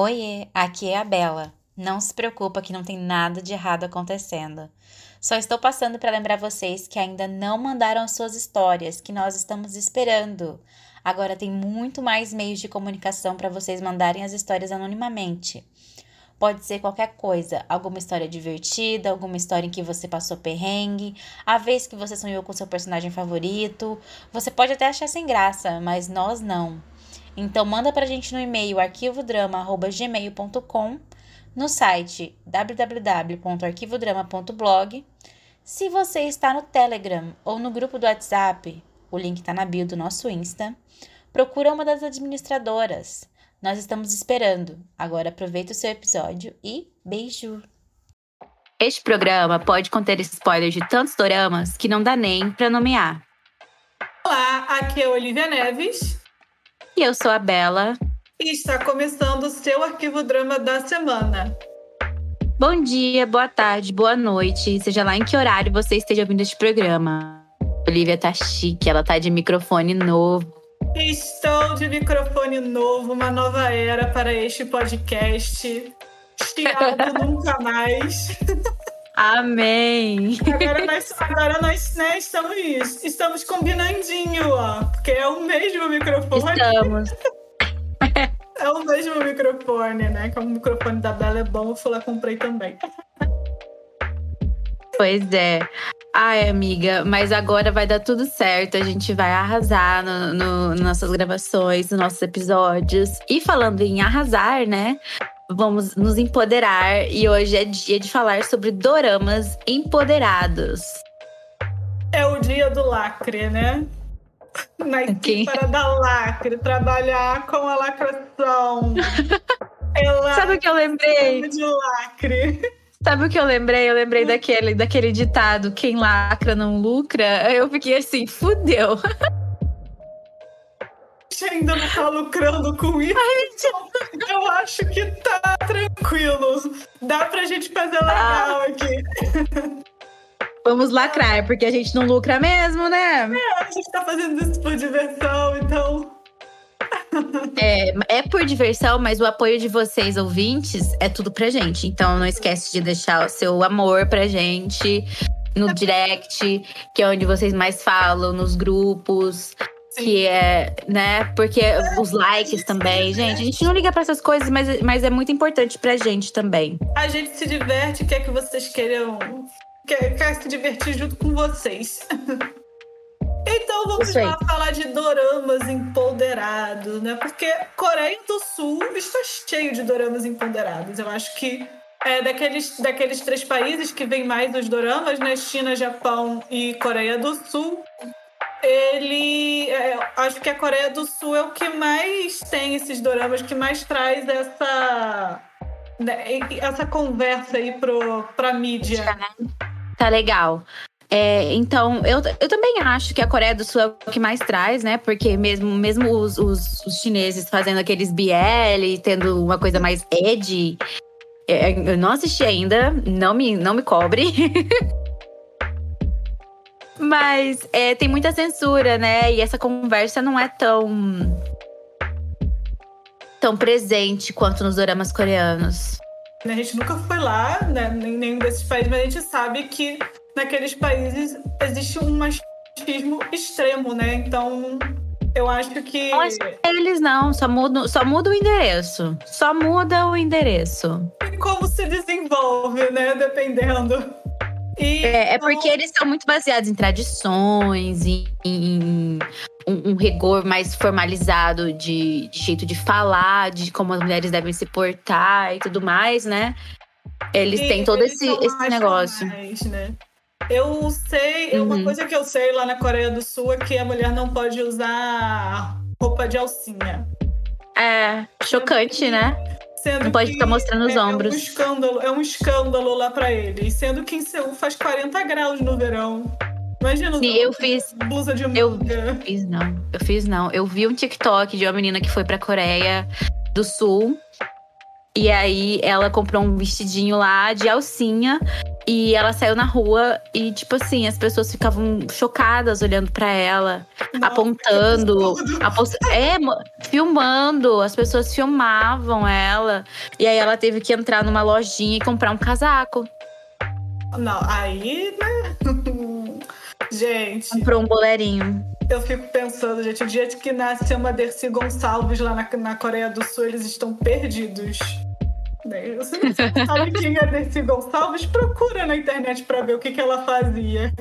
Oiê, aqui é a Bela. Não se preocupa que não tem nada de errado acontecendo. Só estou passando para lembrar vocês que ainda não mandaram as suas histórias, que nós estamos esperando. Agora tem muito mais meios de comunicação para vocês mandarem as histórias anonimamente. Pode ser qualquer coisa, alguma história divertida, alguma história em que você passou perrengue, a vez que você sonhou com seu personagem favorito. Você pode até achar sem graça, mas nós não. Então manda pra gente no e-mail arquivodrama@gmail.com, no site www.arquivodrama.blog. Se você está no Telegram ou no grupo do WhatsApp, o link está na bio do nosso Insta, procura uma das administradoras. Nós estamos esperando. Agora aproveita o seu episódio e beijo! Este programa pode conter spoilers de tantos doramas que não dá nem para nomear. Olá, aqui é Olivia Neves. E eu sou a Bela. E está começando o seu arquivo drama da semana. Bom dia, boa tarde, boa noite, seja lá em que horário você esteja ouvindo este programa. Olivia tá chique, ela tá de microfone novo. Estou de microfone novo, uma nova era para este podcast. Chiado nunca mais. Amém. Agora nós, agora nós né, estamos, estamos combinandinho, ó. Porque é o mesmo microfone. Estamos. É o mesmo microfone, né? Que o microfone da Bela é bom, eu fui lá comprei também. Pois é. Ai, amiga, mas agora vai dar tudo certo. A gente vai arrasar no, no, nas nossas gravações, nos nossos episódios. E falando em arrasar, né? Vamos nos empoderar e hoje é dia de falar sobre doramas empoderados. É o dia do lacre, né? Na equipe para dar lacre, trabalhar com a lacração. Ela Sabe o que eu lembrei? De lacre. Sabe o que eu lembrei? Eu lembrei daquele, daquele ditado: quem lacra não lucra. Eu fiquei assim, fudeu. gente ainda não tá lucrando com isso. Ai, eu acho que tá tranquilo. Dá pra gente fazer legal ah. aqui. Vamos lacrar, porque a gente não lucra mesmo, né? É, a gente tá fazendo isso por diversão, então. É, é por diversão, mas o apoio de vocês, ouvintes, é tudo pra gente. Então não esquece de deixar o seu amor pra gente no direct, que é onde vocês mais falam, nos grupos que é, né? Porque os likes também, gente. A gente não liga para essas coisas, mas, mas é muito importante pra gente também. A gente se diverte, quer que vocês queiram. Quer, quer se divertir junto com vocês. então vamos lá falar de doramas empoderados, né? Porque Coreia do Sul está cheio de doramas empoderados. Eu acho que é daqueles, daqueles três países que vem mais os doramas, né? China, Japão e Coreia do Sul ele. É, acho que a Coreia do Sul é o que mais tem esses doramas, que mais traz essa. Né, essa conversa aí pro, pra mídia. Tá legal. É, então, eu, eu também acho que a Coreia do Sul é o que mais traz, né? Porque mesmo, mesmo os, os, os chineses fazendo aqueles BL, tendo uma coisa mais edgy, é, eu não assisti ainda, não me, não me cobre. Mas é, tem muita censura, né? E essa conversa não é tão. tão presente quanto nos dramas coreanos. A gente nunca foi lá, né, em nenhum desses países, mas a gente sabe que naqueles países existe um machismo extremo, né? Então, eu acho que. Não é eles não, só muda, só muda o endereço. Só muda o endereço. E como se desenvolve, né? Dependendo. E é, é, porque eles são muito baseados em tradições, em, em um, um, rigor mais formalizado de, de, jeito de falar, de como as mulheres devem se portar e tudo mais, né? Eles e têm todo eles esse, esse negócio. Mais, né? Eu sei, uhum. uma coisa que eu sei lá na Coreia do Sul é que a mulher não pode usar roupa de alcinha. É, chocante, né? Sendo não pode ficar mostrando os é, ombros. É um escândalo, é um escândalo lá para eles. Sendo que em Seul faz 40 graus no verão. Imagina Sim, eu fiz. Blusa de manga. Eu fiz não. Eu fiz não. Eu vi um TikTok de uma menina que foi pra Coreia do Sul. E aí ela comprou um vestidinho lá de alcinha. E ela saiu na rua e, tipo assim, as pessoas ficavam chocadas olhando para ela, Nossa, apontando, é, filmando. As pessoas filmavam ela. E aí ela teve que entrar numa lojinha e comprar um casaco. Não, aí, né? gente. Comprou um bolerinho. Eu fico pensando, gente, o dia que nasce uma Dercy Gonçalves lá na, na Coreia do Sul, eles estão perdidos. Né? Você não sabe quem é Dercy Gonçalves? Procura na internet para ver o que, que ela fazia.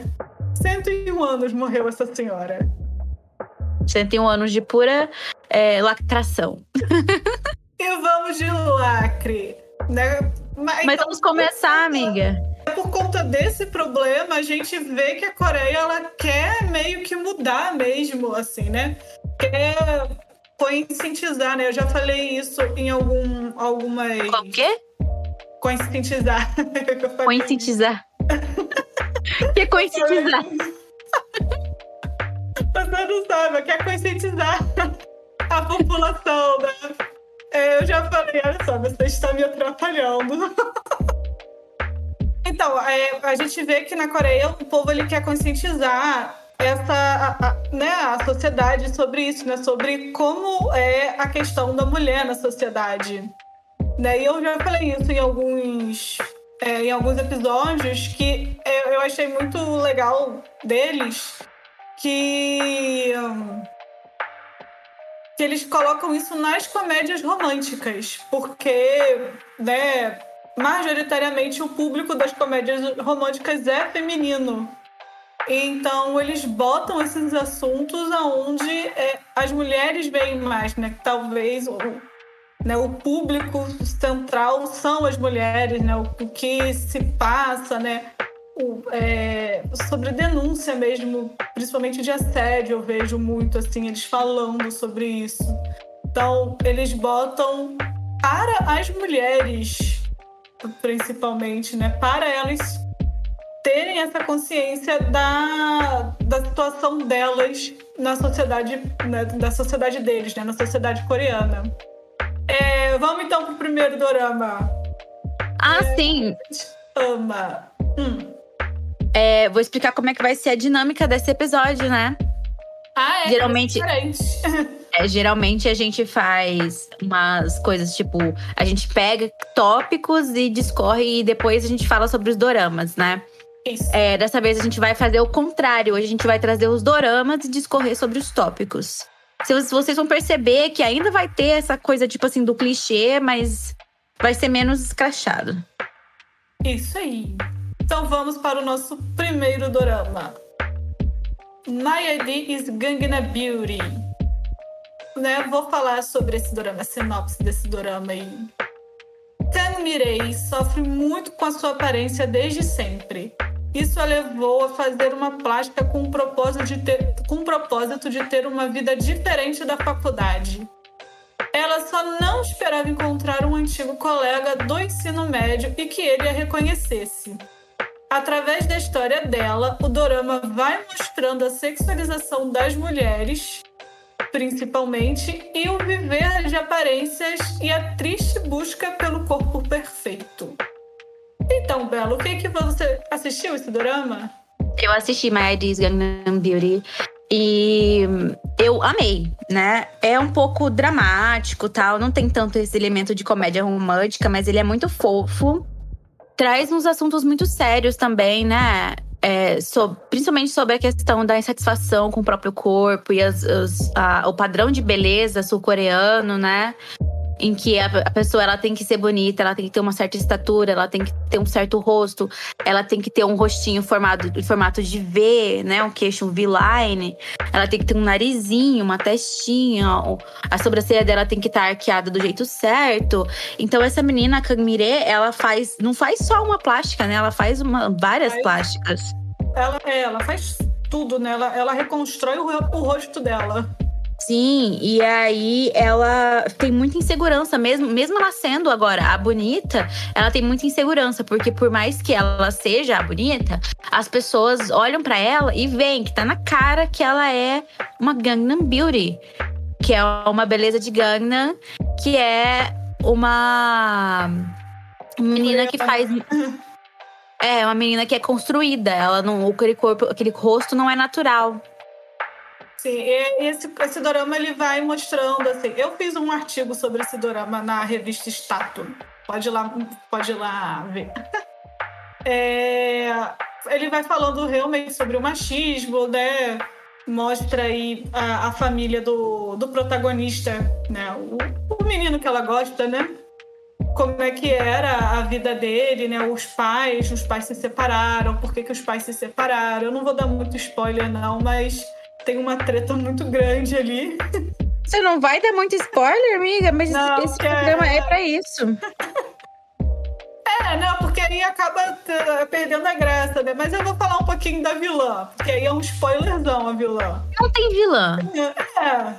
101 anos morreu essa senhora. 101 anos de pura é, lacração. e vamos de lacre. Né? Mas, Mas então, vamos começar, amiga. Por conta desse problema, a gente vê que a Coreia ela quer meio que mudar mesmo, assim, né? Quer conscientizar, né? Eu já falei isso em algum, algumas. O quê? Conscientizar. Conscientizar. Que é conscientizar? Você não sabe, quer conscientizar a população, né? É, eu já falei, olha só, você está me atrapalhando. Então, é, a gente vê que na Coreia o povo ele quer conscientizar essa a, a, né, a sociedade sobre isso, né, sobre como é a questão da mulher na sociedade. Né? E eu já falei isso em alguns, é, em alguns episódios que eu, eu achei muito legal deles que, que eles colocam isso nas comédias românticas, porque né, majoritariamente o público das comédias românticas é feminino. Então eles botam esses assuntos aonde é, as mulheres veem mais, né? Talvez o, né, o público central são as mulheres, né? O, o que se passa, né? O, é, sobre denúncia mesmo, principalmente de assédio, eu vejo muito assim eles falando sobre isso. Então eles botam para as mulheres principalmente, né? Para elas terem essa consciência da, da situação delas na sociedade, né? da sociedade deles, né? Na sociedade coreana. É, vamos então pro primeiro dorama. Ah, é, sim. Ama. Hum. É, vou explicar como é que vai ser a dinâmica desse episódio, né? Ah, é? Geralmente. É É, geralmente a gente faz umas coisas tipo, a gente pega tópicos e discorre e depois a gente fala sobre os doramas, né? É, dessa vez a gente vai fazer o contrário. Hoje a gente vai trazer os doramas e discorrer sobre os tópicos. Se vocês vão perceber que ainda vai ter essa coisa, tipo assim, do clichê, mas vai ser menos escrachado. Isso aí. Então vamos para o nosso primeiro dorama. My ID is Gangnam Beauty né, vou falar sobre esse dorama, a sinopse desse dorama aí. Kang Mirei sofre muito com a sua aparência desde sempre. Isso a levou a fazer uma plástica com o propósito de ter, com o propósito de ter uma vida diferente da faculdade. Ela só não esperava encontrar um antigo colega do ensino médio e que ele a reconhecesse. Através da história dela, o dorama vai mostrando a sexualização das mulheres principalmente, e o viver de aparências e a triste busca pelo corpo perfeito. Então, Belo, o que que você assistiu esse drama? Eu assisti My ID's Gangnam Beauty e eu amei, né? É um pouco dramático, tal, não tem tanto esse elemento de comédia romântica, mas ele é muito fofo. Traz uns assuntos muito sérios também, né? é, principalmente sobre a questão da insatisfação com o próprio corpo e as, as, a, o padrão de beleza sul-coreano, né? Em que a, a, pessoa ela tem que ser bonita, ela tem que ter uma certa estatura, ela tem que ter um certo rosto, ela tem que ter um rostinho formado em formato de V, né, um queixo um V-line, ela tem que ter um narizinho, uma testinha, a sobrancelha dela tem que estar tá arqueada do jeito certo. Então essa menina a Kangmire, ela faz não faz só uma plástica, né? Ela faz uma, várias faz, plásticas. Ela, é, ela faz tudo, né? Ela, ela reconstrói o, o rosto dela. Sim, e aí ela tem muita insegurança, mesmo, mesmo ela sendo agora a bonita, ela tem muita insegurança, porque por mais que ela seja a bonita, as pessoas olham para ela e veem que tá na cara que ela é uma Gangnam Beauty, que é uma beleza de Gangnam, que é uma menina que faz É, uma menina que é construída. Ela não, aquele corpo, aquele rosto não é natural. Sim, esse, esse dorama ele vai mostrando assim. Eu fiz um artigo sobre esse dorama na revista Status. Pode ir lá, pode ir lá ver. É, ele vai falando realmente sobre o machismo, né? Mostra aí a, a família do, do protagonista, né? O, o menino que ela gosta, né? como é que era a vida dele, né? Os pais, os pais se separaram, por que, que os pais se separaram. Eu não vou dar muito spoiler, não, mas tem uma treta muito grande ali. Você não vai dar muito spoiler, amiga? Mas não, esse programa é... é para isso. É, não, porque aí acaba perdendo a graça, né? Mas eu vou falar um pouquinho da vilã, porque aí é um spoilerzão a vilã. Não tem vilã. É.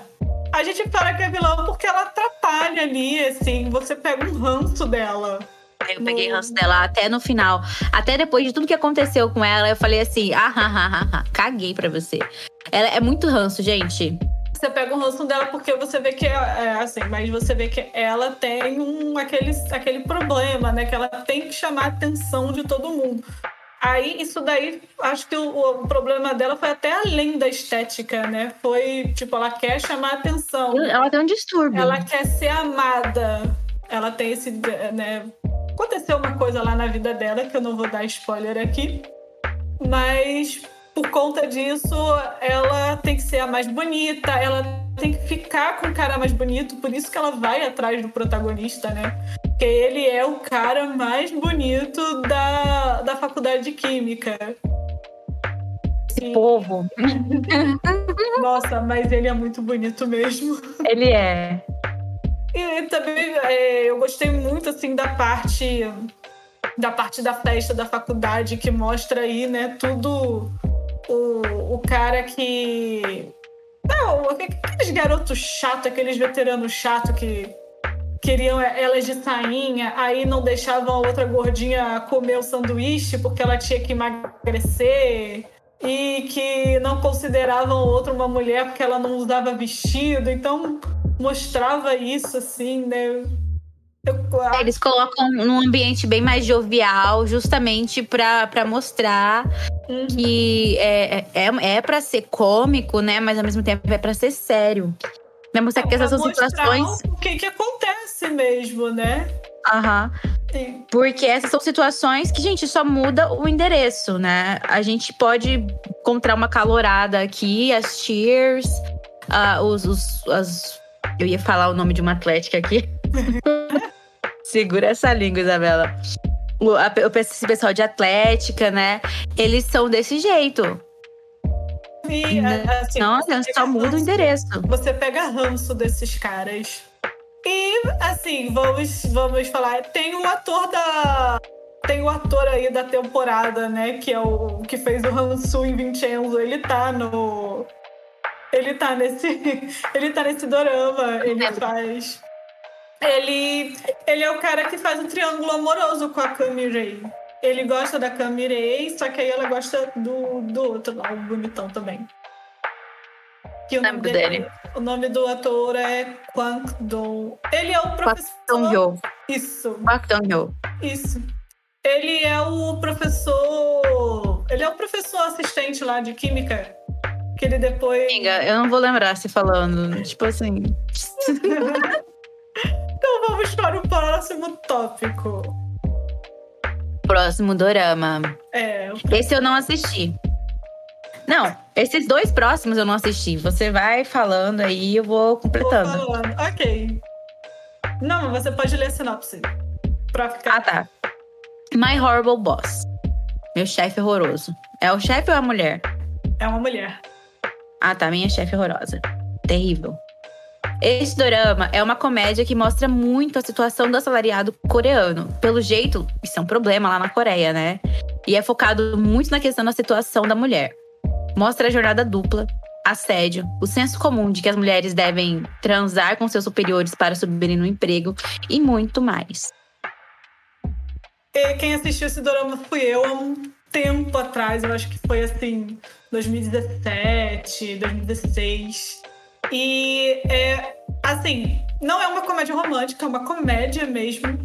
A gente fala que é vilã porque ela atrapalha ali, assim, você pega um ranço dela. Eu peguei ranço dela até no final. Até depois de tudo que aconteceu com ela, eu falei assim: ah, ah, ah, ah, caguei pra você. Ela é muito ranço, gente. Você pega um ranço dela porque você vê que é, é assim, mas você vê que ela tem um, aquele, aquele problema, né? Que ela tem que chamar a atenção de todo mundo. Aí, isso daí, acho que o, o, problema dela foi até além da estética, né? Foi, tipo, ela quer chamar atenção. Ela tem um distúrbio. Ela quer ser amada. Ela tem esse, né? Aconteceu uma coisa lá na vida dela, que eu não vou dar spoiler aqui. Mas, por conta disso, ela tem que ser a mais bonita, ela tem que ficar com o cara mais bonito, por isso que ela vai atrás do protagonista, né? Porque ele é o cara mais bonito da, da faculdade de Química. Esse povo. Nossa, mas ele é muito bonito mesmo. Ele é. E também é, eu gostei muito assim da parte da parte da festa da faculdade que mostra aí, né, tudo o, o cara que não, aqueles garotos chatos, aqueles veteranos chatos que queriam elas de sainha, aí não deixavam a outra gordinha comer o sanduíche porque ela tinha que emagrecer e que não consideravam outra uma mulher porque ela não usava vestido. Então mostrava isso assim, né? Eles colocam num ambiente bem mais jovial, justamente para mostrar uhum. que é, é, é para ser cômico, né? Mas ao mesmo tempo é para ser sério. Vai mostrar é, que essas situações. O que, que acontece mesmo, né? Aham. Uhum. Porque essas são situações que, gente, só muda o endereço, né? A gente pode encontrar uma calorada aqui, as cheers, uh, os, os, as. Eu ia falar o nome de uma atlética aqui. Segura essa língua, Isabela. O, a, esse pessoal de atlética, né? Eles são desse jeito. Sim, né? assim, não, só muda o endereço. Você pega ranço desses caras. E, assim, vamos, vamos falar. Tem um ator da. Tem o um ator aí da temporada, né? Que é o que fez o Hansu em Vincenzo. Ele tá no. Ele tá nesse. Ele tá nesse dorama. Ele faz. Ele, ele é o cara que faz o um triângulo amoroso com a Rei. Ele gosta da Rei, só que aí ela gosta do, do outro lá, o bonitão também. Que o nome dele, dele. O nome do ator é Kwang Do. Ele é o professor. Kwang Yo. Isso. Kwang Yo. Isso. Ele é o professor. Ele é o professor assistente lá de química. Que ele depois. Amiga, eu não vou lembrar se falando. Tipo assim. Então vamos para o próximo tópico. Próximo dorama. É. Esse eu não assisti. Não, esses dois próximos eu não assisti. Você vai falando aí eu vou completando. Vou falando. Ok. Não, você pode ler a sinopse. Pra ficar. Ah, tá. My Horrible Boss. Meu chefe horroroso. É o chefe ou é a mulher? É uma mulher. Ah, tá. Minha chefe horrorosa. Terrível. Esse dorama é uma comédia que mostra muito a situação do assalariado coreano. Pelo jeito, isso é um problema lá na Coreia, né? E é focado muito na questão da situação da mulher. Mostra a jornada dupla, assédio, o senso comum de que as mulheres devem transar com seus superiores para subirem no emprego e muito mais. E quem assistiu esse dorama fui eu há um tempo atrás, eu acho que foi assim, 2017, 2016. E é assim, não é uma comédia romântica, é uma comédia mesmo.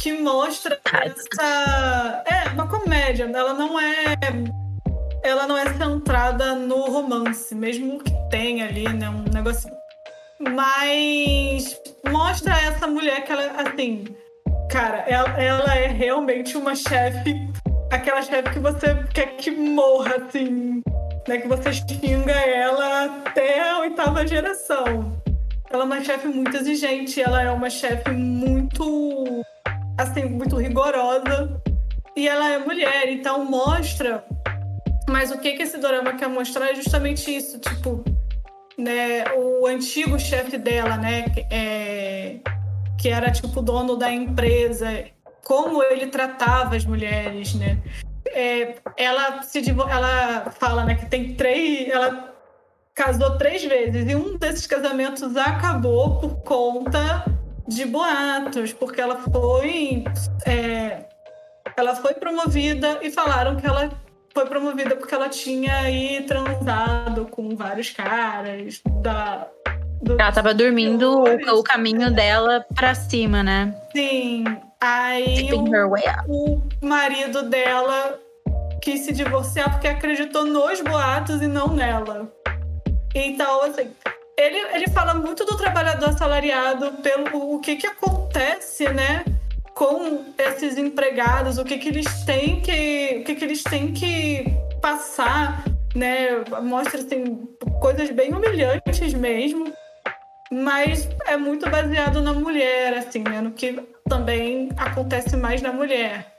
que mostra essa. É, uma comédia. Ela não é. Ela não é centrada no romance, mesmo que tenha ali, né? Um negócio. Mas mostra essa mulher que ela, assim. Cara, ela, ela é realmente uma chefe. Aquela chefe que você quer que morra, assim. Né, que você xinga ela até a oitava geração. Ela é uma chefe muito exigente, ela é uma chefe muito assim, muito rigorosa. E ela é mulher, então mostra. Mas o que, que esse dorama quer mostrar é justamente isso, tipo, né, o antigo chefe dela, né, é, que era tipo dono da empresa, como ele tratava as mulheres, né? É, ela se ela fala, né, que tem três, ela casou três vezes e um desses casamentos acabou por conta de boatos, porque ela foi. É, ela foi promovida e falaram que ela foi promovida porque ela tinha aí transado com vários caras da. Do, ela tava dormindo o, o, caminho dela pra cima, né? Sim. Aí o, o marido dela quis se divorciar porque acreditou nos boatos e não nela. Então, assim, ele, ele fala muito do trabalhador assalariado, pelo o que, que acontece, né? Com esses empregados, o que, que eles têm que. O que, que eles têm que passar, né? Mostra assim, coisas bem humilhantes mesmo. Mas é muito baseado na mulher, assim, né? No que também acontece mais na mulher.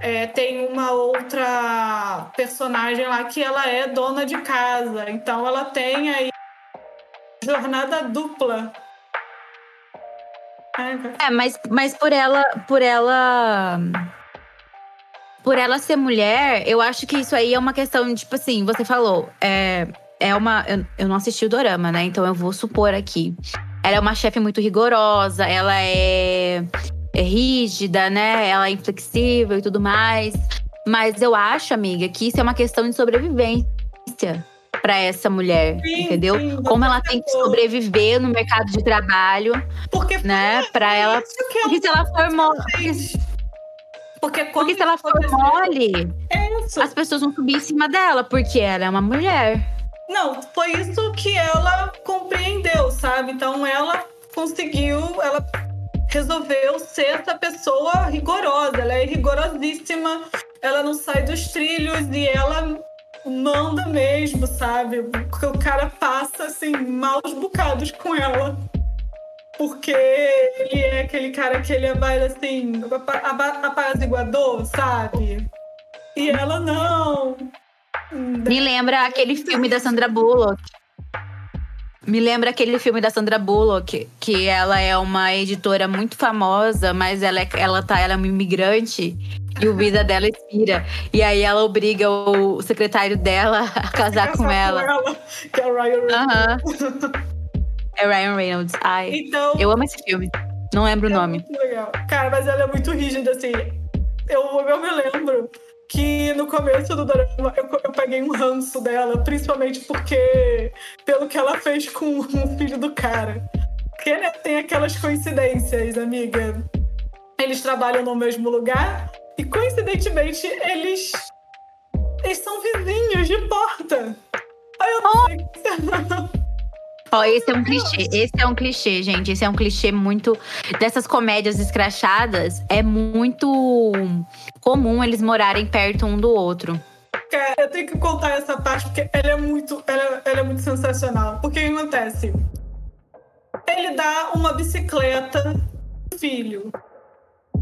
É, tem uma outra personagem lá que ela é dona de casa, então ela tem aí jornada dupla. É, mas, mas por ela, por ela. Por ela ser mulher, eu acho que isso aí é uma questão tipo assim, você falou, é, é uma. Eu, eu não assisti o Dorama, né? Então eu vou supor aqui. Ela é uma chefe muito rigorosa, ela é rígida, né? Ela é inflexível e tudo mais. Mas eu acho, amiga, que isso é uma questão de sobrevivência para essa mulher, sim, entendeu? Sim, Como ela tem que sobreviver no mercado de trabalho, porque né? Para ela, porque se ela for mole, porque, porque se ela for mole, é as pessoas vão subir em cima dela, porque ela é uma mulher. Não, foi isso que ela compreendeu, sabe? Então ela conseguiu, ela resolveu ser essa pessoa rigorosa. Ela é rigorosíssima, ela não sai dos trilhos e ela manda mesmo, sabe? Porque o cara passa, assim, maus bocados com ela. Porque ele é aquele cara que ele é mais, assim, apaziguador, sabe? E ela não. Me lembra aquele filme da Sandra Bullock. Me lembra aquele filme da Sandra Bullock, que ela é uma editora muito famosa, mas ela, é, ela, tá, ela é uma imigrante e o vida dela expira. E aí ela obriga o secretário dela a casar com ela. com ela. Que é o Ryan Reynolds. Uhum. É Ryan Reynolds. Ai, então, eu amo esse filme. Não lembro é o nome. Muito legal. Cara, mas ela é muito rígida, assim. Eu, eu me lembro que no começo do drama eu, eu peguei um ranço dela, principalmente porque pelo que ela fez com o filho do cara. Porque né, tem aquelas coincidências, amiga. Eles trabalham no mesmo lugar e coincidentemente eles eles são vizinhos de porta. Aí eu não oh. sei. Ó, oh, esse é um clichê. Esse é um clichê, gente. Esse é um clichê muito. Dessas comédias escrachadas, é muito comum eles morarem perto um do outro. Cara, eu tenho que contar essa parte porque ela é muito, ela, ela é muito sensacional. Porque o que acontece? Ele dá uma bicicleta pro filho.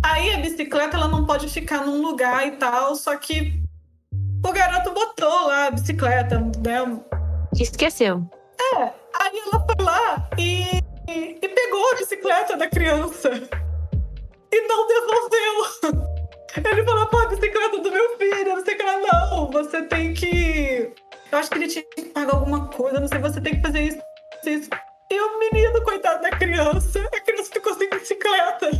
Aí a bicicleta ela não pode ficar num lugar e tal, só que o garoto botou lá a bicicleta, né? Esqueceu. É, Aí ela foi lá e, e, pegou a bicicleta da criança e não devolveu. Ele falou, pô, a bicicleta do meu filho, que lá, não, você tem que. Eu acho que ele tinha que pagar alguma coisa, não sei, você tem que fazer isso, isso. E o menino, coitado da criança, a criança ficou sem bicicleta.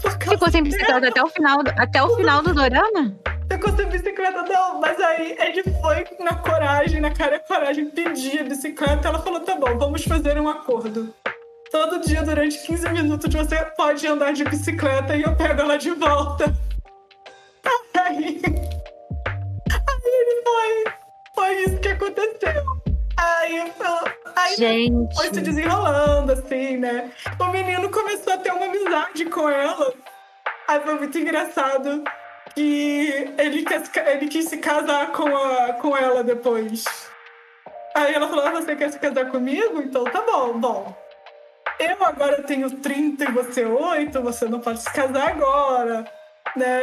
Ficou sem bicicleta até o final, até o final do dorama? Ficou sem bicicleta, não. Mas aí ele foi na coragem, na cara e coragem, pedir a bicicleta. Ela falou: tá bom, vamos fazer um acordo. todo dia durante 15 minutos você pode andar de bicicleta e eu pego ela de volta. Aí, aí ele foi. Foi isso que aconteceu. Aí, aí Gente. foi se desenrolando, assim, né? O menino começou a ter uma amizade com ela. Aí foi muito engraçado que ele quis, ele quis se casar com, a, com ela depois. Aí ela falou: ah, Você quer se casar comigo? Então tá bom, bom. Eu agora tenho 30 e você 8, você não pode se casar agora. Né?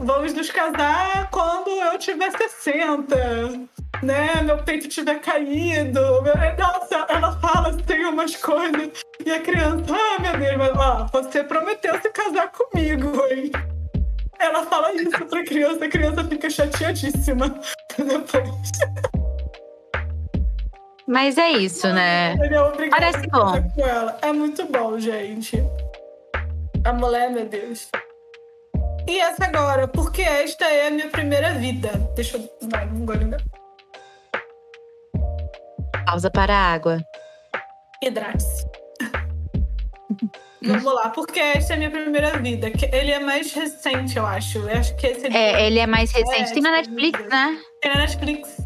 Vamos nos casar quando eu tiver 60. Né? Meu peito tiver caído. Nossa, ela fala assim umas coisas. E a criança, ah, meu Deus, mas, ó, você prometeu se casar comigo, hein? Ela fala isso pra criança, a criança fica chateadíssima depois. Mas é isso, né? É Parece bom. É muito bom, gente. A mulher, meu Deus. E essa agora, porque esta é a minha primeira vida. Deixa eu. Vai, um golinho. Pausa para a água. Hidrate-se. Vamos lá, porque esta é a minha primeira vida. Ele é mais recente, eu acho. Eu acho que esse é, ele é mais recente. É, Tem na Netflix, né? Tem na Netflix.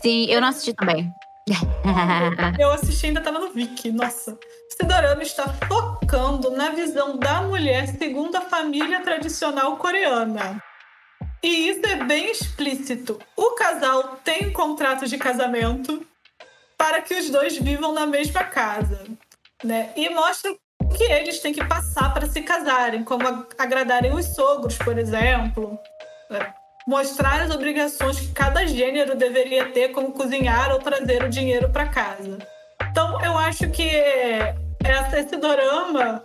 Sim, eu não assisti também. eu assisti ainda tava no Viki. Nossa. Esse dorama está focando na visão da mulher segundo a família tradicional coreana. E isso é bem explícito. O casal tem um contrato de casamento para que os dois vivam na mesma casa, né? E mostra o que eles têm que passar para se casarem, como agradarem os sogros, por exemplo. Né? mostrar as obrigações que cada gênero deveria ter, como cozinhar ou trazer o dinheiro para casa. Então, eu acho que esse dorama,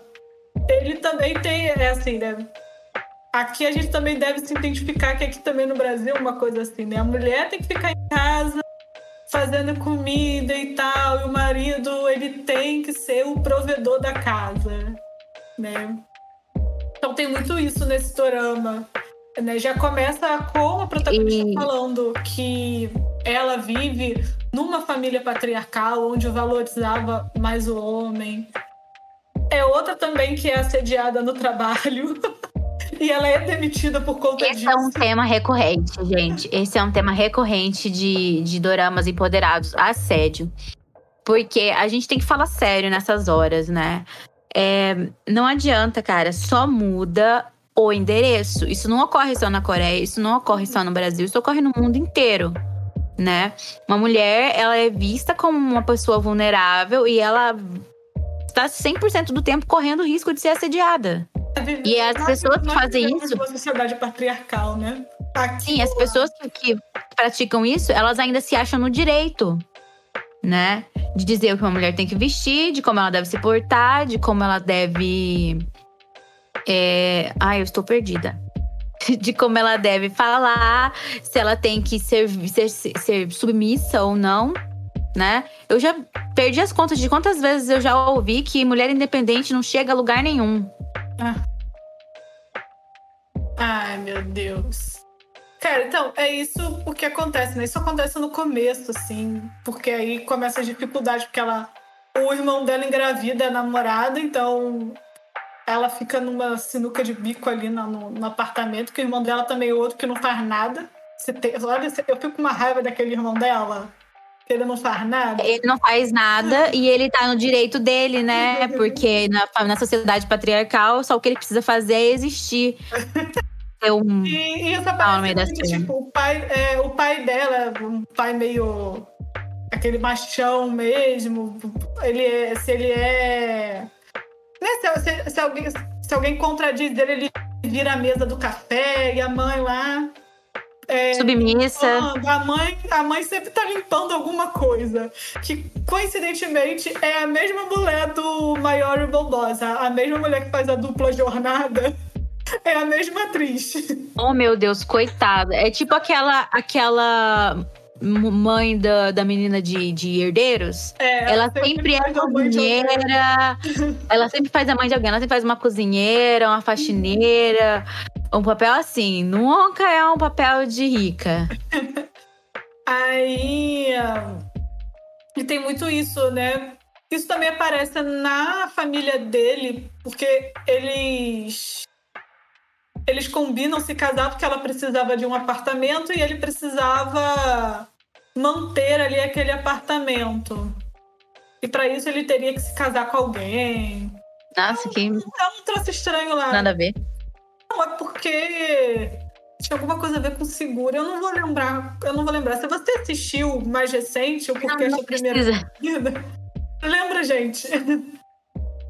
ele também tem, é assim, né? Aqui a gente também deve se identificar que aqui também no Brasil uma coisa assim, né? A mulher tem que ficar em casa fazendo comida e tal, e o marido, ele tem que ser o provedor da casa, né? Então tem muito isso nesse dorama. Né, já começa com a protagonista e... falando que ela vive numa família patriarcal onde valorizava mais o homem. É outra também que é assediada no trabalho. e ela é demitida por conta Esse disso. Esse é um tema recorrente, gente. Esse é um tema recorrente de, de doramas empoderados, assédio. Porque a gente tem que falar sério nessas horas, né? É, não adianta, cara, só muda o endereço. Isso não ocorre só na Coreia, isso não ocorre só no Brasil, isso ocorre no mundo inteiro, né? Uma mulher, ela é vista como uma pessoa vulnerável e ela está 100% do tempo correndo risco de ser assediada. É e as pessoas que fazem isso. Uma sociedade patriarcal, né? Aqui Sim, as pessoas que, que praticam isso, elas ainda se acham no direito, né? De dizer o que uma mulher tem que vestir, de como ela deve se portar, de como ela deve é... Ai, eu estou perdida. De como ela deve falar, se ela tem que ser, ser, ser submissa ou não, né? Eu já perdi as contas de quantas vezes eu já ouvi que mulher independente não chega a lugar nenhum. Ah. Ai, meu Deus. Cara, então, é isso o que acontece, né? Isso acontece no começo, assim, porque aí começa a dificuldade, porque ela. O irmão dela engravida a namorada, então ela fica numa sinuca de bico ali no, no, no apartamento, que o irmão dela também é outro que não faz nada. Você tem, olha, eu fico com uma raiva daquele irmão dela. Ele não faz nada. Ele não faz nada e ele tá no direito dele, né? Porque na, na sociedade patriarcal, só o que ele precisa fazer é existir. É um. E, e essa parte, ah, tipo, o pai, é, o pai dela, um pai meio. aquele machão mesmo. Ele é, se ele é né? Se, se, se, alguém, se alguém contradiz ele, ele vira a mesa do café e a mãe lá. É, Submissa. A mãe, a mãe sempre tá limpando alguma coisa. Que, coincidentemente, é a mesma mulher do Maior Barbosa. A mesma mulher que faz a dupla jornada. É a mesma atriz. Oh, meu Deus, coitada. É tipo aquela, aquela mãe da, da menina de, de herdeiros, é, ela, sempre, sempre é cozinheira. ela sempre faz a mãe de alguém. Ela sempre faz uma cozinheira, uma faxineira. Um papel assim. Nunca é um papel de rica. Aí. E tem muito isso, né? Isso também aparece na família dele, porque eles eles combinam se casar porque ela precisava de um apartamento e ele precisava manter ali aquele apartamento. E para isso ele teria que se casar com alguém. Nossa, que. É um troço estranho lá. Nada a ver. Não, é porque tinha alguma coisa a ver com seguro. Eu não vou lembrar. Eu não vou lembrar. Se você assistiu mais recente, o porquê a primeira vida, lembra, gente.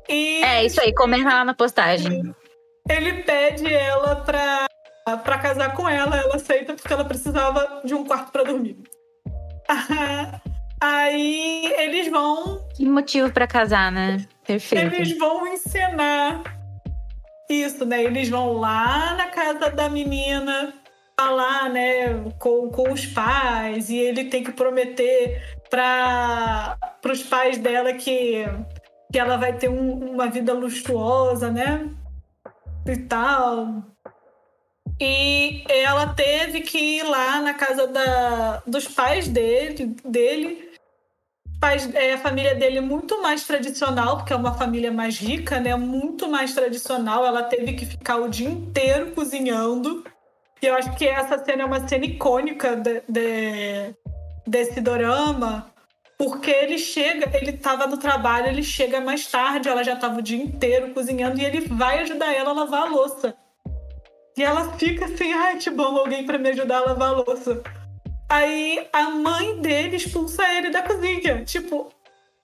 E... É, isso aí, comenta lá na postagem. Ele pede ela pra, pra casar com ela, ela aceita porque ela precisava de um quarto para dormir. Aí eles vão. Que motivo para casar, né? Perfeito. Eles vão encenar isso, né? Eles vão lá na casa da menina falar, né, com, com os pais e ele tem que prometer para os pais dela que, que ela vai ter um, uma vida luxuosa, né? E tal. E ela teve que ir lá na casa da, dos pais dele, dele pais, é, a família dele é muito mais tradicional, porque é uma família mais rica, né? Muito mais tradicional. Ela teve que ficar o dia inteiro cozinhando. E eu acho que essa cena é uma cena icônica de, de, desse dorama, porque ele chega, ele estava no trabalho, ele chega mais tarde, ela já estava o dia inteiro cozinhando e ele vai ajudar ela a lavar a louça. E ela fica assim, ai, que bom, alguém para me ajudar a lavar a louça. Aí a mãe dele expulsa ele da cozinha. Tipo,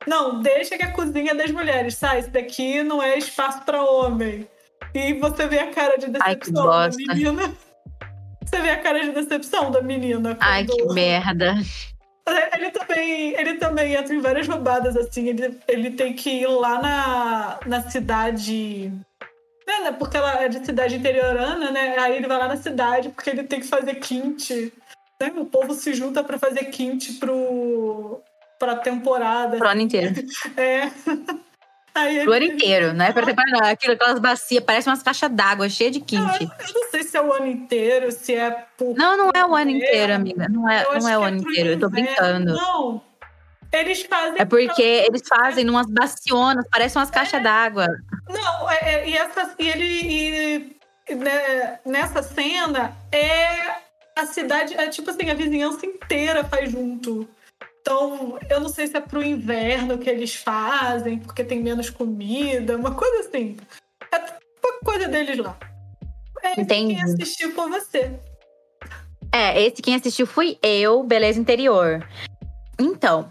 não, deixa que a cozinha é das mulheres, sai. Isso daqui não é espaço para homem. E você vê a cara de decepção Ai, da menina. Você vê a cara de decepção da menina. Quando... Ai, que merda. Ele também, ele também entra em várias roubadas, assim. Ele, ele tem que ir lá na, na cidade. Né, porque ela é de cidade interiorana, né? Aí ele vai lá na cidade porque ele tem que fazer quinte né? O povo se junta para fazer quinte pro pra temporada. Pro ano inteiro. É. Aí Pro ano inteiro, não é pra temporada. Aquilo, aquelas bacias, parece umas caixas d'água cheias de quinte. Eu, eu, não sei se é o ano inteiro, se é por. Não, não é o ano inteiro, amiga. Não é, não é o ano é inteiro, eu tô brincando. Não. Eles fazem. É porque eles fazem numas bacionas, parecem umas caixas é. d'água. Não, é, é, e, essa, e ele. E, né, nessa cena é a cidade, é tipo assim, a vizinhança inteira faz junto. Então, eu não sei se é pro inverno que eles fazem, porque tem menos comida, uma coisa assim. É uma coisa deles lá. É Entendi. quem assistiu com você. É, esse quem assistiu fui eu, Beleza Interior. Então,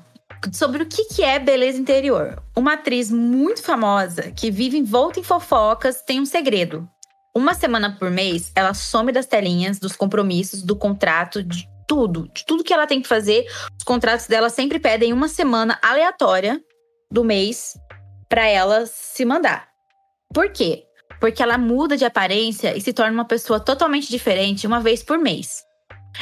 sobre o que, que é beleza interior. Uma atriz muito famosa que vive envolta em fofocas tem um segredo. Uma semana por mês, ela some das telinhas, dos compromissos, do contrato, de tudo, de tudo que ela tem que fazer. Os contratos dela sempre pedem uma semana aleatória do mês para ela se mandar. Por quê? Porque ela muda de aparência e se torna uma pessoa totalmente diferente uma vez por mês.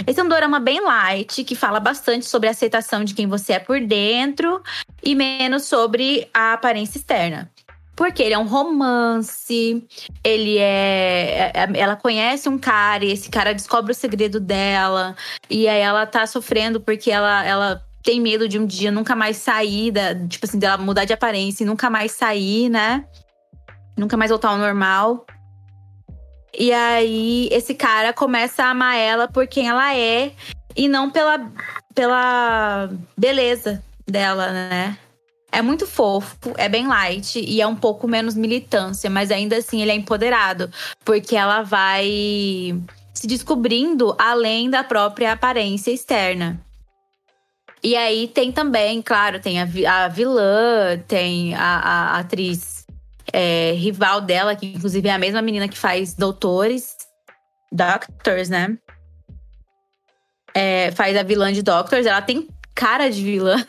Esse é um dorama bem light, que fala bastante sobre a aceitação de quem você é por dentro e menos sobre a aparência externa. Porque ele é um romance, ele é, é. Ela conhece um cara e esse cara descobre o segredo dela. E aí ela tá sofrendo porque ela, ela tem medo de um dia nunca mais sair, da, tipo assim, dela mudar de aparência e nunca mais sair, né? Nunca mais voltar ao normal. E aí esse cara começa a amar ela por quem ela é e não pela, pela beleza dela, né? É muito fofo, é bem light e é um pouco menos militância, mas ainda assim ele é empoderado, porque ela vai se descobrindo além da própria aparência externa. E aí tem também, claro, tem a, a vilã, tem a, a atriz é, rival dela, que inclusive é a mesma menina que faz Doutores, Doctors, né? É, faz a vilã de Doctors, ela tem cara de vilã.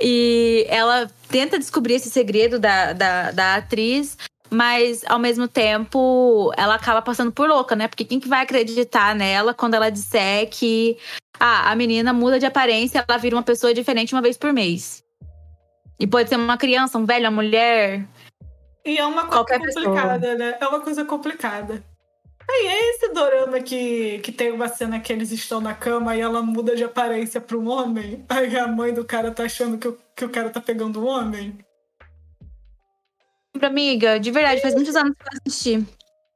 E ela tenta descobrir esse segredo da, da, da atriz, mas ao mesmo tempo ela acaba passando por louca, né? Porque quem que vai acreditar nela quando ela disser que ah, a menina muda de aparência, ela vira uma pessoa diferente uma vez por mês? E pode ser uma criança, um velho, uma mulher. E é uma coisa complicada, pessoa. né? É uma coisa complicada. Ai, é esse dorama que, que tem uma cena que eles estão na cama e ela muda de aparência para um homem? Aí a mãe do cara tá achando que o, que o cara tá pegando um homem? Amiga, de verdade, faz muitos anos que eu assisti.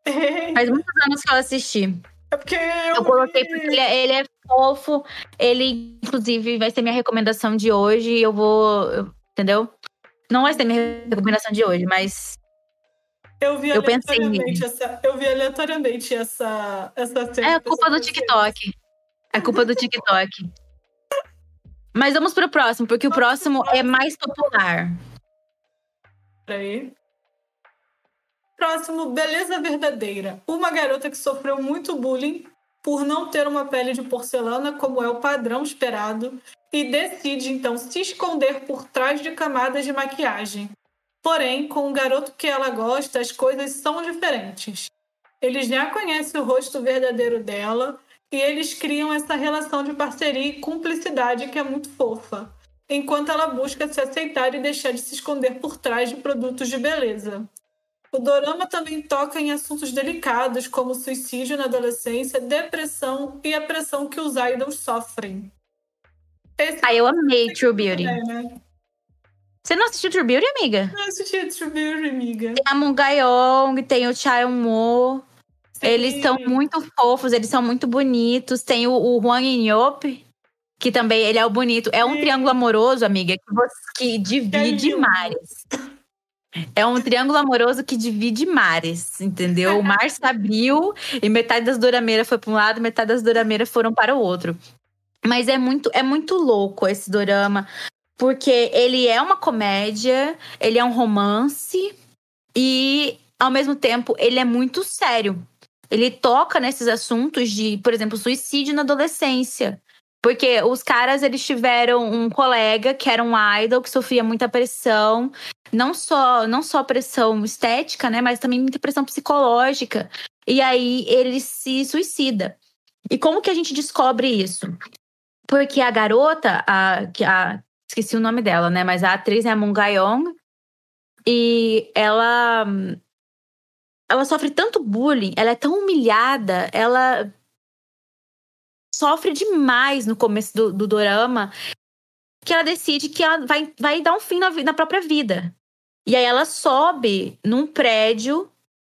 Faz muitos anos que eu assisti. É porque eu, eu coloquei porque ele é, ele é, fofo. Ele, inclusive, vai ser minha recomendação de hoje. Eu vou. Entendeu? Não vai ser minha recomendação de hoje, mas eu vi eu aleatoriamente essa. Eu vi aleatoriamente essa, essa cena. É a culpa do TikTok. É a culpa do TikTok. Mas vamos pro próximo, porque o próximo é mais popular. Peraí. Próximo, beleza verdadeira. Uma garota que sofreu muito bullying por não ter uma pele de porcelana, como é o padrão esperado, e decide então se esconder por trás de camadas de maquiagem. Porém, com o garoto que ela gosta, as coisas são diferentes. Ele já conhece o rosto verdadeiro dela e eles criam essa relação de parceria e cumplicidade que é muito fofa, enquanto ela busca se aceitar e deixar de se esconder por trás de produtos de beleza. O dorama também toca em assuntos delicados como suicídio na adolescência, depressão e a pressão que os idols sofrem. Esse ah, eu amei True Beauty. É, né? Você não assistiu True Beauty, amiga? Não assisti True Beauty, amiga. Tem a Moon Gayong, tem o Chaeyoung Mo. Eles são muito fofos, eles são muito bonitos. Tem o, o Huang Yop, que também ele é o bonito. É um Sim. triângulo amoroso, amiga, que, você, que divide é mares. É um triângulo amoroso que divide mares, entendeu? O mar se abriu e metade das dorameiras foi para um lado, metade das dorameiras foram para o outro. Mas é muito, é muito louco esse dorama, porque ele é uma comédia, ele é um romance e ao mesmo tempo ele é muito sério. Ele toca nesses assuntos de, por exemplo, suicídio na adolescência. Porque os caras, eles tiveram um colega que era um idol, que sofria muita pressão. Não só, não só pressão estética, né? Mas também muita pressão psicológica. E aí, ele se suicida. E como que a gente descobre isso? Porque a garota, a, a esqueci o nome dela, né? Mas a atriz é a Moon Gayong. E ela. Ela sofre tanto bullying, ela é tão humilhada, ela sofre demais no começo do, do dorama que ela decide que ela vai, vai dar um fim na, na própria vida. E aí ela sobe num prédio,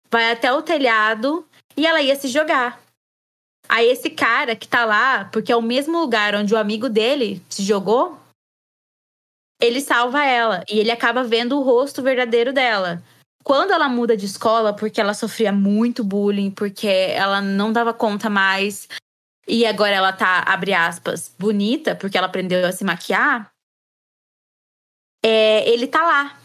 vai até o telhado e ela ia se jogar. Aí esse cara que tá lá, porque é o mesmo lugar onde o amigo dele se jogou, ele salva ela e ele acaba vendo o rosto verdadeiro dela. Quando ela muda de escola, porque ela sofria muito bullying, porque ela não dava conta mais, e agora ela tá, abre aspas, bonita, porque ela aprendeu a se maquiar, é, ele tá lá.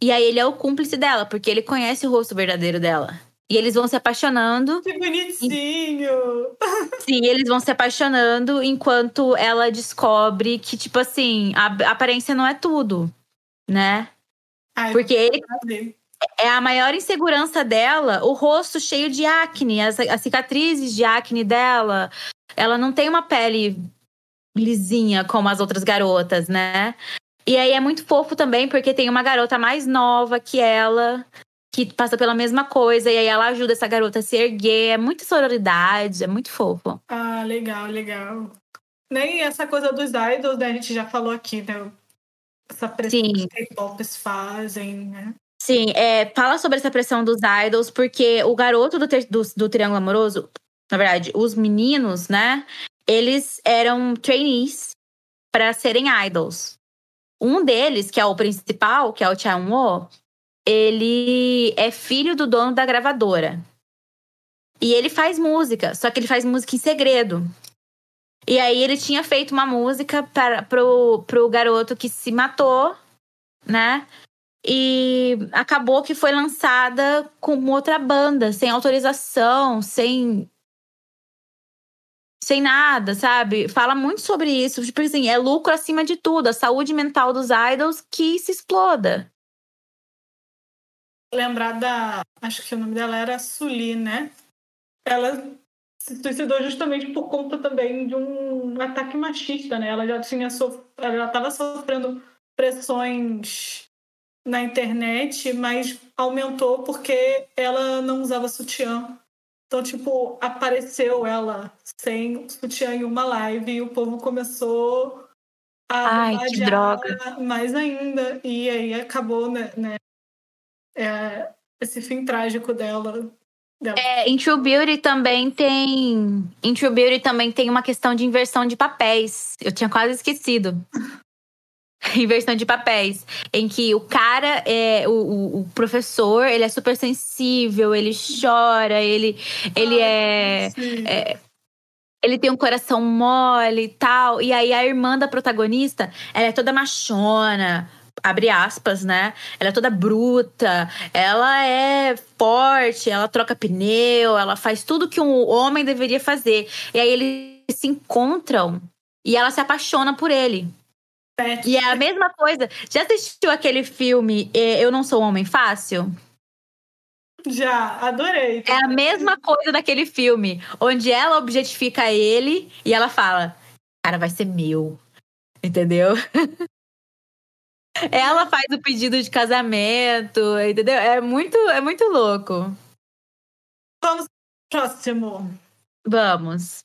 E aí ele é o cúmplice dela, porque ele conhece o rosto verdadeiro dela. E eles vão se apaixonando. Que bonitinho! Sim, eles vão se apaixonando enquanto ela descobre que, tipo assim, a aparência não é tudo, né? Ai, Porque ele, é a maior insegurança dela, o rosto cheio de acne, as, as cicatrizes de acne dela. Ela não tem uma pele lisinha como as outras garotas, né? E aí é muito fofo também, porque tem uma garota mais nova que ela, que passa pela mesma coisa, e aí ela ajuda essa garota a se erguer. É muita sororidade, é muito fofo. Ah, legal, legal. Nem essa coisa dos idols, né? A gente já falou aqui, né? Essa pressão Sim. que os K-pops fazem, né? Sim, é, fala sobre essa pressão dos idols, porque o garoto do, do, do Triângulo Amoroso, na verdade, os meninos, né? Eles eram trainees para serem idols. Um deles, que é o principal, que é o Chan Wo, ele é filho do dono da gravadora. E ele faz música, só que ele faz música em segredo. E aí ele tinha feito uma música para pro, pro garoto que se matou, né? E acabou que foi lançada com outra banda, sem autorização, sem sem nada, sabe? Fala muito sobre isso. Tipo assim, é lucro acima de tudo, a saúde mental dos idols que se exploda lembrar da. Acho que o nome dela era Suli, né? Ela se suicidou justamente por conta também de um ataque machista, né? Ela já tinha sof... ela já estava sofrendo pressões na internet, mas aumentou porque ela não usava sutiã. Então, tipo, apareceu ela sem sutiã em uma live e o povo começou a Ai, que droga. mais ainda. E aí acabou, né, né é, esse fim trágico dela. dela. É, em True Beauty também tem. Em True Beauty também tem uma questão de inversão de papéis. Eu tinha quase esquecido. inversão de papéis, em que o cara é o, o, professor, ele é super sensível, ele chora, ele ele é, é, ele tem um coração mole e tal, e aí a irmã da protagonista, ela é toda machona, abre aspas, né? Ela é toda bruta, ela é forte, ela troca pneu, ela faz tudo que um homem deveria fazer. E aí eles se encontram e ela se apaixona por ele. E é a mesma coisa. Já assistiu aquele filme é, Eu Não Sou um Homem Fácil? Já, adorei. É a mesma coisa daquele filme, onde ela objetifica ele e ela fala: Cara, vai ser meu. Entendeu? ela faz o pedido de casamento, entendeu? É muito, é muito louco. Vamos pro próximo. Vamos.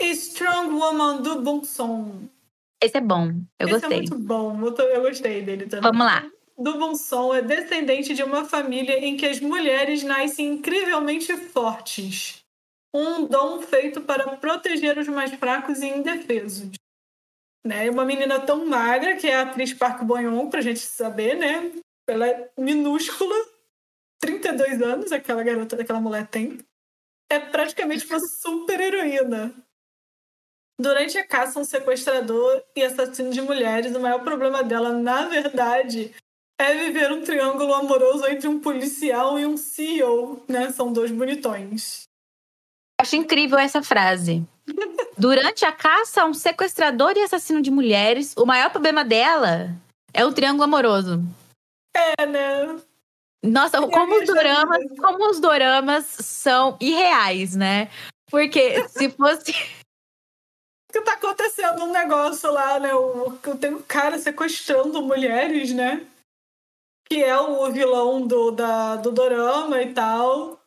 Strong Woman do Bonson. Esse é bom. Eu Esse é gostei. é muito bom. Eu gostei dele também. Vamos lá. Do Bonson é descendente de uma família em que as mulheres nascem incrivelmente fortes. Um dom feito para proteger os mais fracos e indefesos. Né? Uma menina tão magra, que é a atriz Park Bo-young, pra gente saber, né? Ela é minúscula, 32 anos, aquela garota, aquela mulher tem. É praticamente uma super heroína. Durante a caça, um sequestrador e assassino de mulheres, o maior problema dela, na verdade, é viver um triângulo amoroso entre um policial e um CEO, né? São dois bonitões. Acho incrível essa frase. Durante a caça, um sequestrador e assassino de mulheres, o maior problema dela é o triângulo amoroso. É, né? Nossa, como os doramas, como os doramas são irreais, né? Porque se fosse que tá acontecendo um negócio lá, né? O, tem um cara sequestrando mulheres, né? Que é o vilão do, da, do Dorama e tal.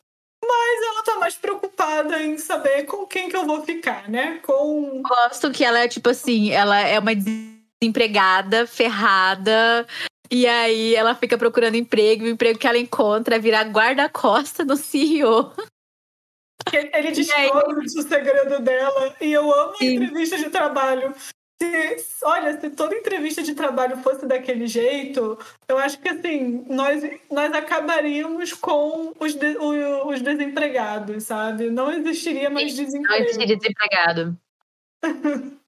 Mas ela tá mais preocupada em saber com quem que eu vou ficar, né? Com. Gosto que ela é tipo assim, ela é uma desempregada, ferrada. E aí ela fica procurando emprego, o emprego que ela encontra é virar guarda-costa do CEO. Ele descobre o segredo dela. E eu amo Sim. entrevista de trabalho. Se, olha, se toda entrevista de trabalho fosse daquele jeito, eu acho que assim, nós, nós acabaríamos com os, de, os desempregados, sabe? Não existiria mais desemprego. Não existiria desempregado.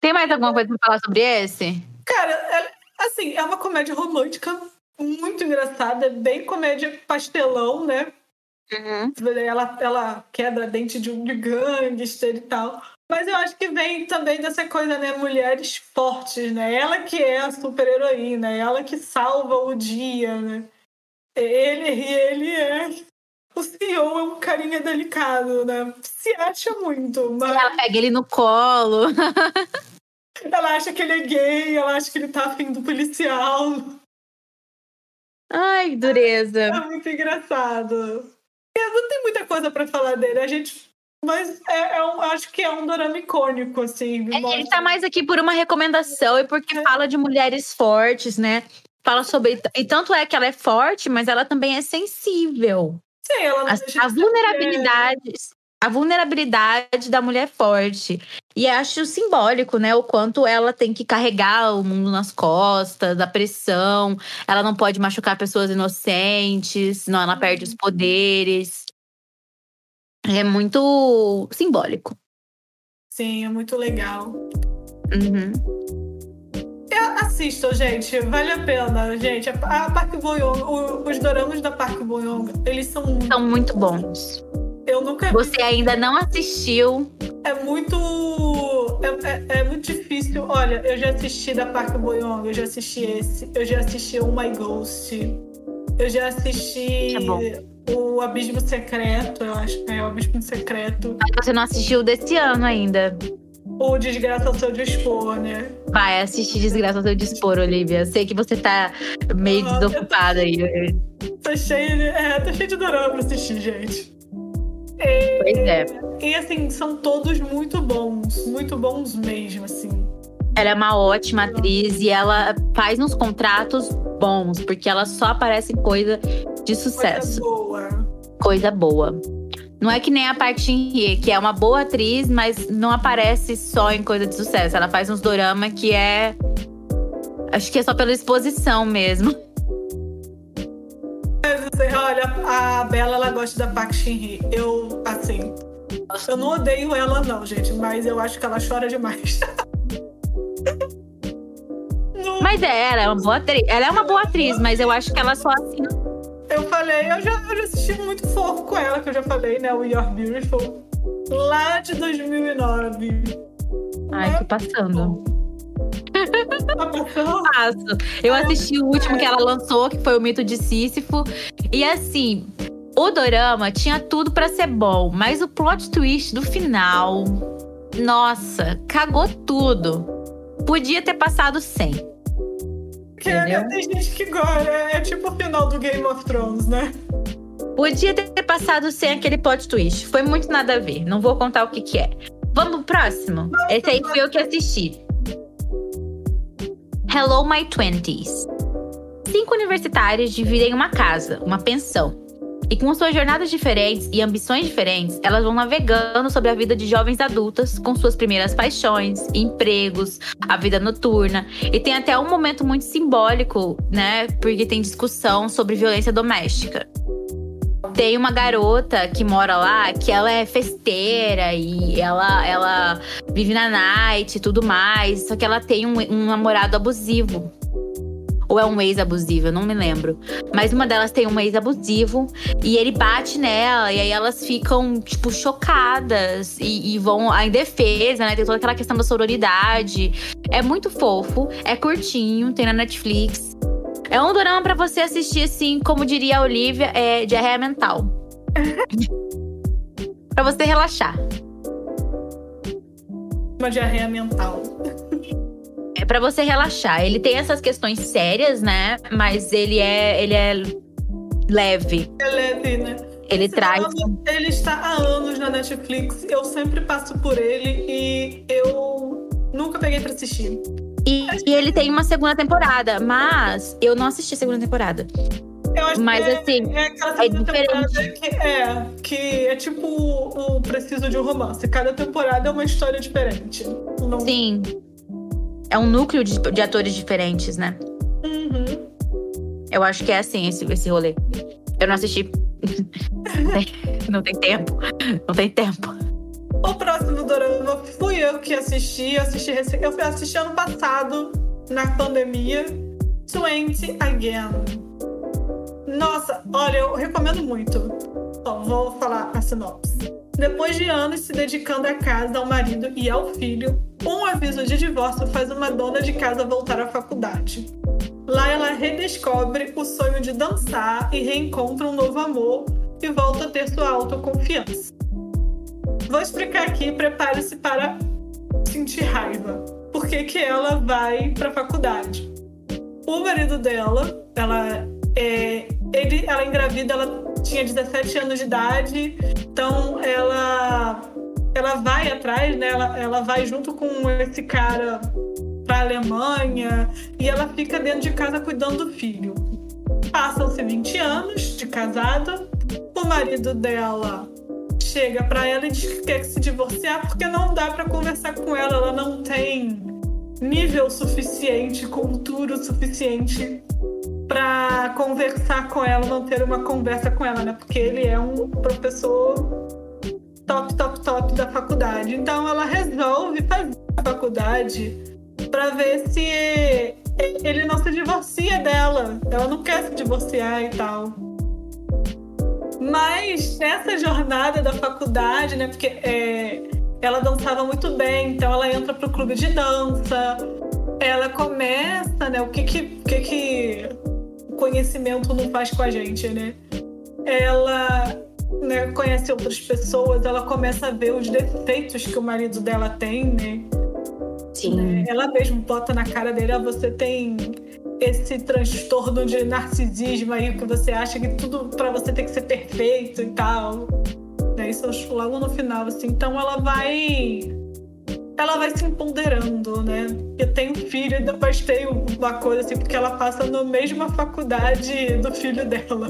Tem mais alguma coisa pra falar sobre esse? Cara, é, assim, é uma comédia romântica muito engraçada, é bem comédia pastelão, né? Uhum. Ela, ela quebra dente de um de gangster e tal. Mas eu acho que vem também dessa coisa, né? Mulheres fortes, né? Ela que é a super-heroína, ela que salva o dia, né? Ele, ele é. O CEO é um carinha delicado, né? Se acha muito, mas. Ela pega ele no colo. ela acha que ele é gay, ela acha que ele tá afim do policial. Ai, dureza. É muito engraçado. É, não tem muita coisa para falar dele. A gente. Mas é, é um, acho que é um dorama icônico, assim. É, ele tá mais aqui por uma recomendação e porque é. fala de mulheres fortes, né? Fala sobre. E tanto é que ela é forte, mas ela também é sensível. Sim, ela não As, a vulnerabilidade, a vulnerabilidade da mulher forte. E acho simbólico, né? O quanto ela tem que carregar o mundo nas costas, a pressão. Ela não pode machucar pessoas inocentes, senão ela perde os uhum. poderes. É muito simbólico. Sim, é muito legal. Uhum. Eu assisto, gente. Vale a pena, gente. A Park Bo-young, os doramas da Park Bo-young, eles são... São muito bons. Eu nunca Você ainda não assistiu. É muito. É, é, é, muito difícil. Olha, eu já assisti da Park Boyong, eu já assisti esse, eu já assisti o My Ghost, eu já assisti é o Abismo Secreto, eu acho que é o Abismo Secreto. Mas você não assistiu desse ano ainda. O Desgraça ao seu dispor, né? Vai assistir Desgraça ao seu dispor, Olivia. Sei que você tá meio ah, desocupada aí. Tá cheio de, é, tá cheio de dorama pra assistir, gente. É, pois é. E assim, são todos muito bons, muito bons mesmo, assim. Ela é uma ótima atriz e ela faz uns contratos bons, porque ela só aparece em coisa de sucesso. Coisa boa. Coisa boa. Não é que nem a Park Shin-hye, que é uma boa atriz, mas não aparece só em coisa de sucesso. Ela faz uns dorama que é. Acho que é só pela exposição mesmo. Olha, a Bela ela gosta da Park Shin-hye. Eu, assim, eu não odeio ela não, gente, mas eu acho que ela chora demais. Mas é, ela é uma boa atriz. Ela é uma boa atriz, mas eu acho que ela só assim. Eu falei, eu já, eu já assisti muito fofo com ela, que eu já falei, né? O You're Beautiful. Lá de 2009. Ai, tô passando. Tá Passo. Eu assisti o último que ela lançou, que foi o Mito de Sísifo. E assim, o dorama tinha tudo para ser bom, mas o plot twist do final, nossa, cagou tudo. Podia ter passado sem. Porque né, tem gente que gosta. É, é tipo o final do Game of Thrones, né? Podia ter passado sem aquele plot twist. Foi muito nada a ver. Não vou contar o que, que é. Vamos pro próximo? Não, Esse aí foi o que assisti. Hello My Twenties. Cinco universitários dividem uma casa, uma pensão. E com suas jornadas diferentes e ambições diferentes, elas vão navegando sobre a vida de jovens adultas, com suas primeiras paixões, empregos, a vida noturna. E tem até um momento muito simbólico, né? Porque tem discussão sobre violência doméstica. Tem uma garota que mora lá, que ela é festeira e ela, ela vive na night e tudo mais. Só que ela tem um, um namorado abusivo. Ou é um ex abusivo, eu não me lembro. Mas uma delas tem um ex abusivo e ele bate nela, e aí elas ficam, tipo, chocadas e, e vão em defesa, né? Tem toda aquela questão da sororidade. É muito fofo, é curtinho, tem na Netflix. É um drama para você assistir, assim, como diria a Olivia, é diarreia mental. para você relaxar. Uma diarreia mental é para você relaxar. Ele tem essas questões sérias, né? Mas ele é, ele é leve. É leve, né? Ele Esse traz. ele está há anos na Netflix. Eu sempre passo por ele e eu nunca peguei para assistir. E, e, ele tem uma segunda temporada, mas eu não assisti a segunda temporada. Eu acho mas que é, assim, é aquela é diferente. Que é, que é tipo o Preciso de um Romance. Cada temporada é uma história diferente. Não... Sim é um núcleo de, de atores diferentes, né? Uhum. Eu acho que é assim esse, esse rolê. Eu não assisti. não tem tempo. Não tem tempo. O próximo dorama fui eu que assisti. Assisti eu fui assistir ano passado, na pandemia. Twenty Again. Nossa, olha, eu recomendo muito. Ó, vou falar a sinopse. Depois de anos se dedicando à casa, ao marido e ao filho, um aviso de divórcio faz uma dona de casa voltar à faculdade. Lá ela redescobre o sonho de dançar e reencontra um novo amor e volta a ter sua autoconfiança. Vou explicar aqui, prepare-se para sentir raiva. Por que, que ela vai para a faculdade? O marido dela, ela é, ele, ela engravida, ela tinha 17 anos de idade, então ela ela vai atrás, né? Ela, ela vai junto com esse cara para Alemanha e ela fica dentro de casa cuidando do filho. Passam-se 20 anos de casada, o marido dela chega para ela e diz que quer se divorciar porque não dá para conversar com ela, ela não tem nível suficiente, cultura suficiente para conversar com ela, manter uma conversa com ela, né? Porque ele é um professor top, top, top da faculdade. Então ela resolve fazer a faculdade para ver se ele não se divorcia dela. Ela não quer se divorciar e tal. Mas nessa jornada da faculdade, né? Porque é, ela dançava muito bem, então ela entra pro clube de dança. Ela começa, né? O que que, que, que conhecimento não faz com a gente, né? Ela né, conhece outras pessoas, ela começa a ver os defeitos que o marido dela tem, né? Sim. Né? Ela mesmo bota na cara dele, ah, você tem esse transtorno de narcisismo aí que você acha que tudo para você tem que ser perfeito e tal. Né? Isso logo no final, assim. Então ela vai. Ela vai se empoderando, né? Eu tenho filho e depois tem uma coisa assim, porque ela passa na mesma faculdade do filho dela.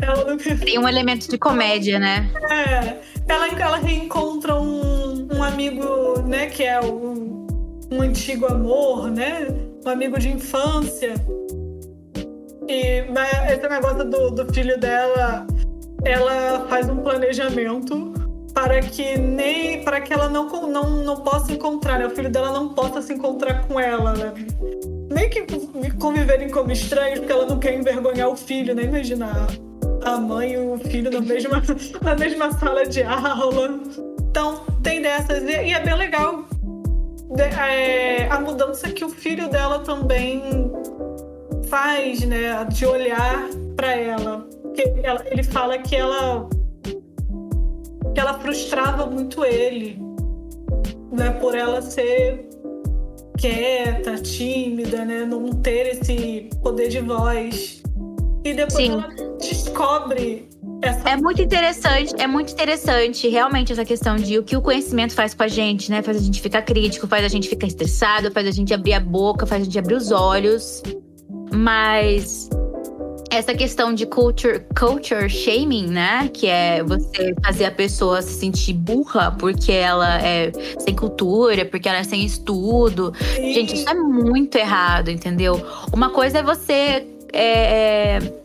Ela... Tem um elemento de comédia, né? É. Ela, ela reencontra um, um amigo, né, que é um, um antigo amor, né? Um amigo de infância. E esse negócio do, do filho dela, ela faz um planejamento para que nem para que ela não, não, não possa encontrar, né? o filho dela não possa se encontrar com ela, né? nem que conviverem como estranhos, porque ela não quer envergonhar o filho, né? Imagina a mãe e o filho na mesma, na mesma sala de aula. Então, tem dessas. E, é bem legal é, a mudança que o filho dela também faz, né? De olhar para ela. Ela, ele fala que ela que ela frustrava muito ele, né? Por ela ser quieta, tímida, né? Não ter esse poder de voz. E depois Sim. ela descobre essa... É muito interessante, é muito interessante realmente essa questão de o que o conhecimento faz com a gente, né? Faz a gente ficar crítico, faz a gente ficar estressado, faz a gente abrir a boca, faz a gente abrir os olhos. Mas essa questão de culture, culture shaming, né? Que é você fazer a pessoa se sentir burra porque ela é sem cultura, porque ela é sem estudo. Sim. Gente, isso é muito errado, entendeu? Uma coisa é você. É, é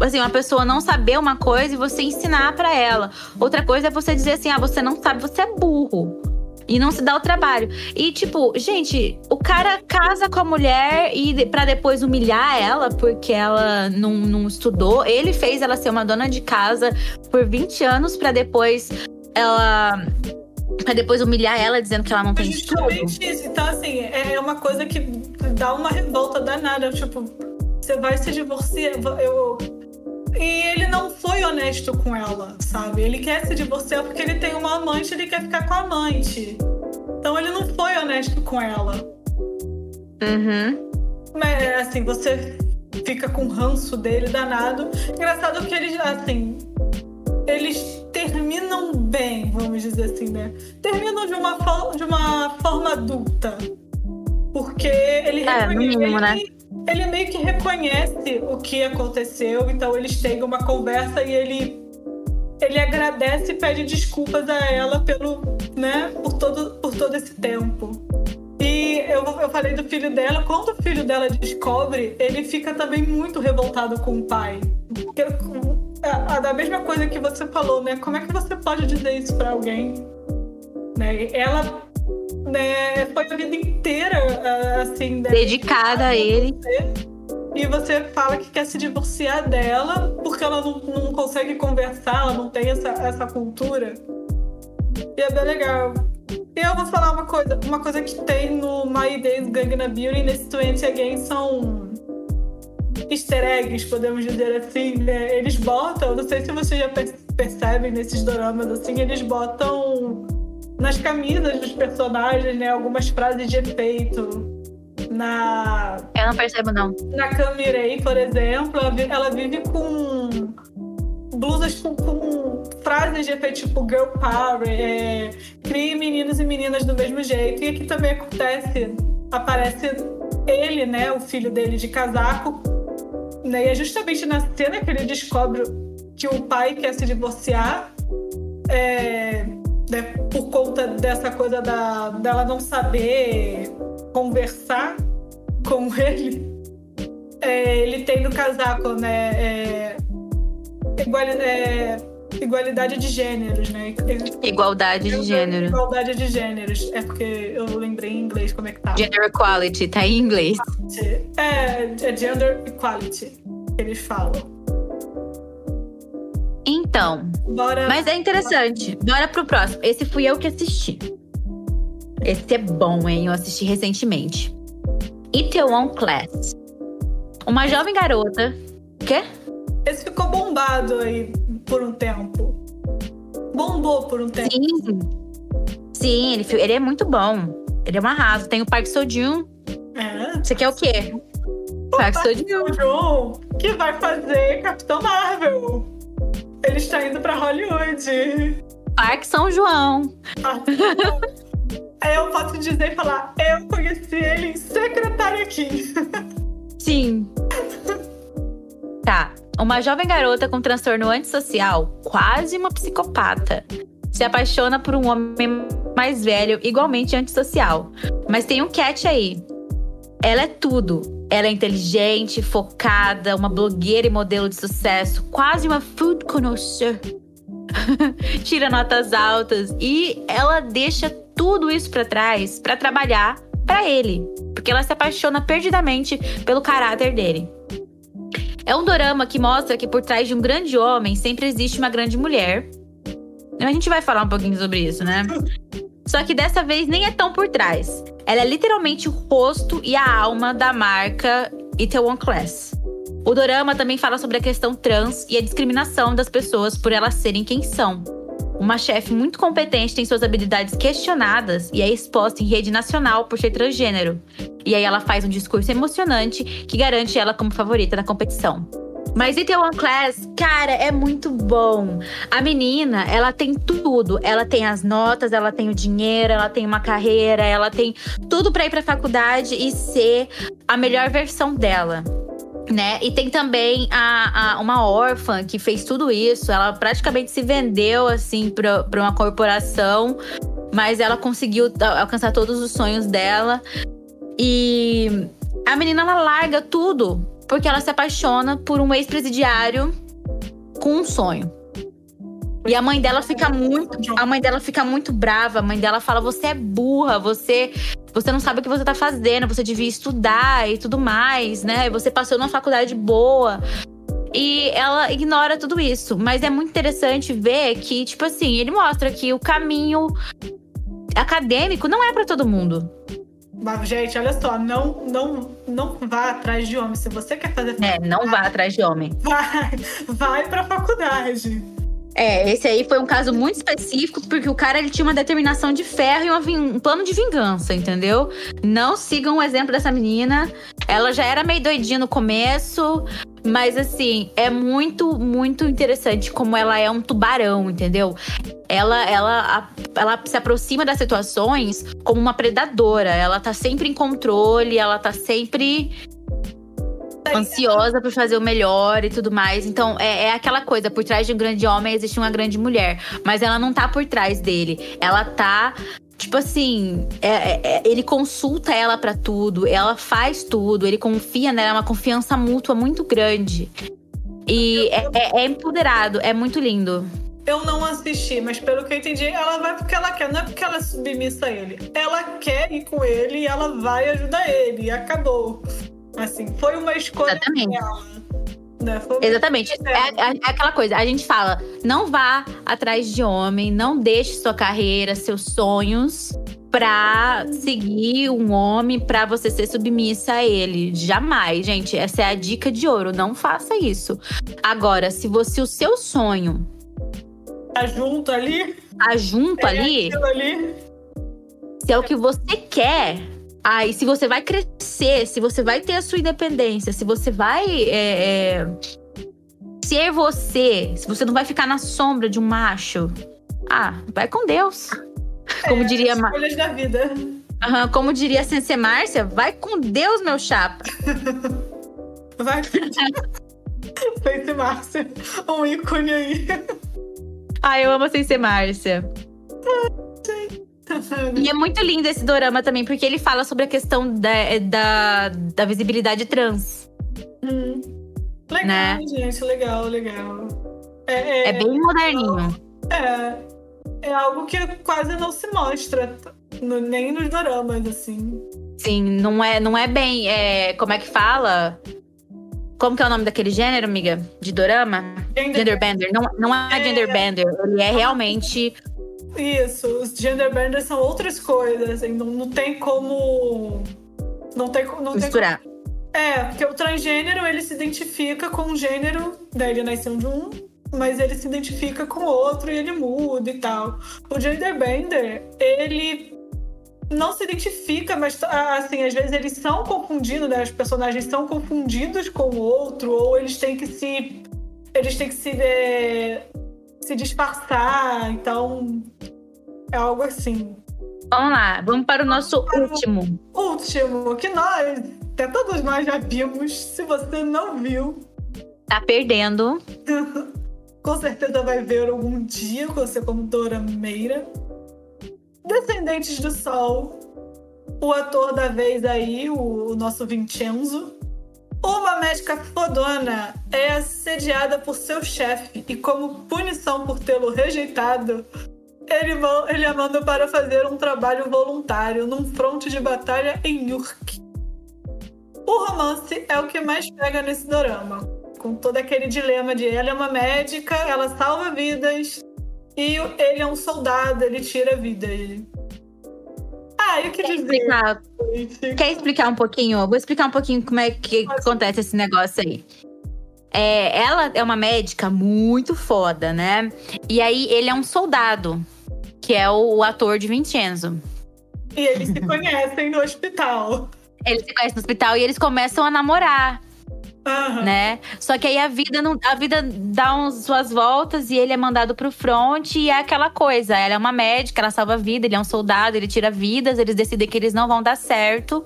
assim, uma pessoa não saber uma coisa e você ensinar para ela. Outra coisa é você dizer assim: ah, você não sabe, você é burro. E não se dá o trabalho. E, tipo, gente, o cara casa com a mulher e para depois humilhar ela porque ela não, não estudou. Ele fez ela ser uma dona de casa por 20 anos para depois ela Pra depois humilhar ela dizendo que ela não tem estudo. Justamente isso. Então, assim, é uma coisa que dá uma revolta danada. Tipo, você vai se divorciar. Eu, e ele não foi honesto com ela, sabe? Ele quer se divorciar porque ele tem uma amante, ele quer ficar com a amante. Então ele não foi honesto com ela. Uhum. Mas assim, você fica com ranço dele danado. Engraçado que eles, assim, eles terminam bem, vamos dizer assim, né? Terminam de uma, de uma forma adulta. Porque ele é, no mínimo, né? Ele meio que reconhece o que aconteceu, então eles têm uma conversa e ele ele agradece e pede desculpas a ela pelo, né, por todo por todo esse tempo. E eu, eu falei do filho dela, quando o filho dela descobre, ele fica também muito revoltado com o pai. A, a, da mesma coisa que você falou, né? Como é que você pode dizer isso para alguém? Né? Ela né, foi a vida inteira, ah, assim... Né, dedicada a ele. E você fala que quer se divorciar dela porque ela não, não consegue conversar, ela não tem essa, essa cultura. E é bem legal. E eu vou falar uma coisa, uma coisa que tem no My Days Gangnam Beauty nesse 20 Again são easter eggs, podemos dizer assim, né? Eles botam, não sei se vocês já percebem nesses doramas assim, eles botam nas camisas dos personagens, né? Algumas frases de efeito. Na. Eu não percebo, não. Na Camirei, por exemplo, ela vive com blusas com, com, frases de efeito tipo girl power, é, crie meninos e meninas do mesmo jeito. E aqui também acontece, aparece ele, né, o filho dele de casaco, né, e é justamente na cena que ele descobre que o pai quer se divorciar. É, né, por conta dessa coisa da, dela não saber conversar com ele. É, ele tem no casaco, né? É, igual, é, igualdade de gêneros, né? Igualdade de gênero. Igualdade de gêneros. É porque eu lembrei em inglês como é que tá. Gender equality, tá em inglês. É, é gender equality que eles falam. Então. Bora. Mas é interessante. Bora pro próximo. Esse fui eu que assisti. Esse é bom, hein? Eu assisti recentemente. Itaewon Class. Uma jovem garota. Quê? Esse ficou bombado aí por um tempo. Bombou por um tempo. Sim. Sim, ele, ele é muito bom. Ele é um arraso. Tem o Park Seo-joon. É. Você quer o quê? O Park Seo-joon. Que vai fazer Capitão Marvel. Ele está indo para Hollywood. Parque São João. Aí eu posso dizer e falar, eu conheci ele em secretário aqui. Sim. Tá. Uma jovem garota com transtorno antissocial, quase uma psicopata, se apaixona por um homem mais velho, igualmente antissocial. Mas tem um catch aí. Ela é tudo. Ela é inteligente, focada, uma blogueira e modelo de sucesso, quase uma food connoisseur. Tira notas altas e ela deixa tudo isso para trás para trabalhar para ele, porque ela se apaixona perdidamente pelo caráter dele. É um dorama que mostra que por trás de um grande homem sempre existe uma grande mulher. A gente vai falar um pouquinho sobre isso, né? Só que dessa vez nem é tão por trás. Ela é literalmente o rosto e a alma da marca Itaewon Class. O dorama também fala sobre a questão trans e a discriminação das pessoas por elas serem quem são. Uma chefe muito competente tem suas habilidades questionadas e é exposta em rede nacional por ser transgênero. E aí ela faz um discurso emocionante que garante ela como favorita da competição. Mas One Class, cara, é muito bom. A menina, ela tem tudo. Ela tem as notas, ela tem o dinheiro, ela tem uma carreira, ela tem tudo para ir pra faculdade e ser a melhor versão dela. Né? E tem também a, a, uma órfã que fez tudo isso. Ela praticamente se vendeu assim para uma corporação, mas ela conseguiu alcançar todos os sonhos dela. E a menina ela larga tudo porque ela se apaixona por um ex-presidiário com um sonho. E a mãe dela fica muito, a mãe dela fica muito brava. A mãe dela fala: "Você é burra, você você não sabe o que você tá fazendo, você devia estudar e tudo mais, né? Você passou numa faculdade boa". E ela ignora tudo isso, mas é muito interessante ver que, tipo assim, ele mostra que o caminho acadêmico não é para todo mundo. Mas, gente, olha só, não, não, não vá atrás de homem. Se você quer fazer É, não vá atrás de homem. Vai, vai pra faculdade. É, esse aí foi um caso muito específico, porque o cara ele tinha uma determinação de ferro e um plano de vingança, entendeu? Não sigam o exemplo dessa menina. Ela já era meio doidinha no começo, mas assim, é muito, muito interessante como ela é um tubarão, entendeu? Ela, ela, ela se aproxima das situações como uma predadora. Ela tá sempre em controle, ela tá sempre ansiosa por fazer o melhor e tudo mais. Então, é, é, aquela coisa: por trás de um grande homem existe uma grande mulher. Mas ela não tá por trás dele. Ela tá. Tipo assim, é, é, é ele consulta ela para tudo, ela faz tudo, ele confia nela, é uma confiança mútua muito grande. E é, é, é empoderado, é muito lindo. Eu não assisti, mas pelo que eu entendi, ela vai porque ela quer, não é porque ela é submissa a ele. Ela quer ir com ele e ela vai ajudar ele, e acabou. Assim, foi uma escolha Exatamente. dela. Né? Exatamente. É, é, é, aquela coisa, a gente fala: não vá atrás de homem, não deixe sua carreira, seus sonhos pra seguir um homem, pra você ser submissa a ele. Jamais, gente. Essa é a dica de ouro. Não faça isso. Agora, se você o seu sonho. Tá junto ali? Tá junto é ali? ali? Se é o que você quer, Aí, se você vai crescer, se você vai ter a sua independência, se você vai é, é, ser você, se você não vai ficar na sombra de um macho, ah, vai com Deus. É, como diria escolhas da vida. Uhum, como diria a Sensei Márcia, vai com Deus, meu chapa. vai com Sensei Márcia, um ícone aí. Ah, eu amo a Sensei Márcia. E é muito lindo esse dorama também, porque ele fala sobre a questão da, da, da visibilidade trans. Hum. Legal, né? gente, legal, legal. É, é, é bem moderninho. É, é algo que quase não se mostra, no, nem nos doramas, assim. Sim, não é, não é bem. É, como é que fala? Como que é o nome daquele gênero, amiga? De dorama? Gender, gender bender. Não, não é, é gender bender. Ele é realmente isso, os gender benders são outras coisas, assim, não, não tem como. Não tem, não Misturar. Tem como... É, porque o transgênero ele se identifica com um gênero, daí ele nasceu de um, mas ele se identifica com outro e ele muda e tal. O gender bender, ele não se identifica, mas assim, às vezes eles são confundidos, né? Os personagens são confundidos com o outro, ou eles têm que se. Eles têm que se. É, se disfarçar. Então, é algo assim. Vamos lá, vamos para o nosso para último. O último, que nós, até todos nós já vimos. Se você não viu, tá perdendo. Com certeza vai ver algum dia, você como Dora Meira. Descendentes do Sol. O ator da vez aí, o, o nosso Vincenzo. Uma médica fodona é assediada por seu chefe e, como punição por tê-lo rejeitado, ele, ele a manda para fazer um trabalho voluntário num fronte de batalha em Yurk. O romance é o que mais pega nesse drama, com todo aquele dilema de ela é uma médica, ela salva vidas, e ele é um soldado, ele tira vidas. Ah, eu queria Quer explicar, Quer explicar um pouquinho? Vou explicar um pouquinho como é que acontece esse negócio aí. É, ela é uma médica muito foda, né? E aí ele é um soldado que é o, o ator de Vincenzo. E eles se conhecem no hospital. Eles se conhecem no hospital e eles começam a namorar. Uhum. Né? Só que aí a vida não, a vida dá uns, suas voltas e ele é mandado pro front e é aquela coisa. Ela é uma médica, ela salva a vida, ele é um soldado, ele tira vidas, eles decidem que eles não vão dar certo.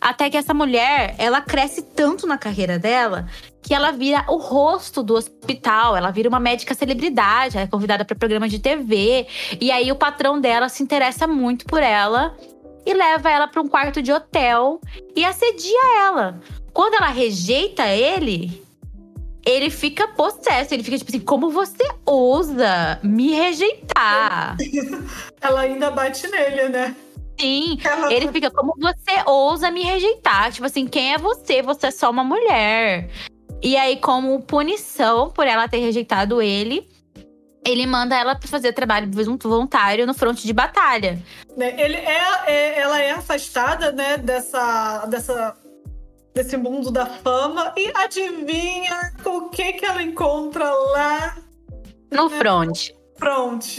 Até que essa mulher, ela cresce tanto na carreira dela que ela vira o rosto do hospital, ela vira uma médica celebridade, ela é convidada para programa de TV. E aí o patrão dela se interessa muito por ela e leva ela para um quarto de hotel e assedia ela. Quando ela rejeita ele, ele fica possesso. Ele fica tipo assim: como você ousa me rejeitar? ela ainda bate nele, né? Sim, ela... ele fica: como você ousa me rejeitar? Tipo assim, quem é você? Você é só uma mulher. E aí, como punição por ela ter rejeitado ele, ele manda ela para fazer trabalho voluntário no fronte de batalha. Né, ele é, é, ela é afastada, né, dessa, dessa, desse mundo da fama e adivinha o que que ela encontra lá no né? front. Front.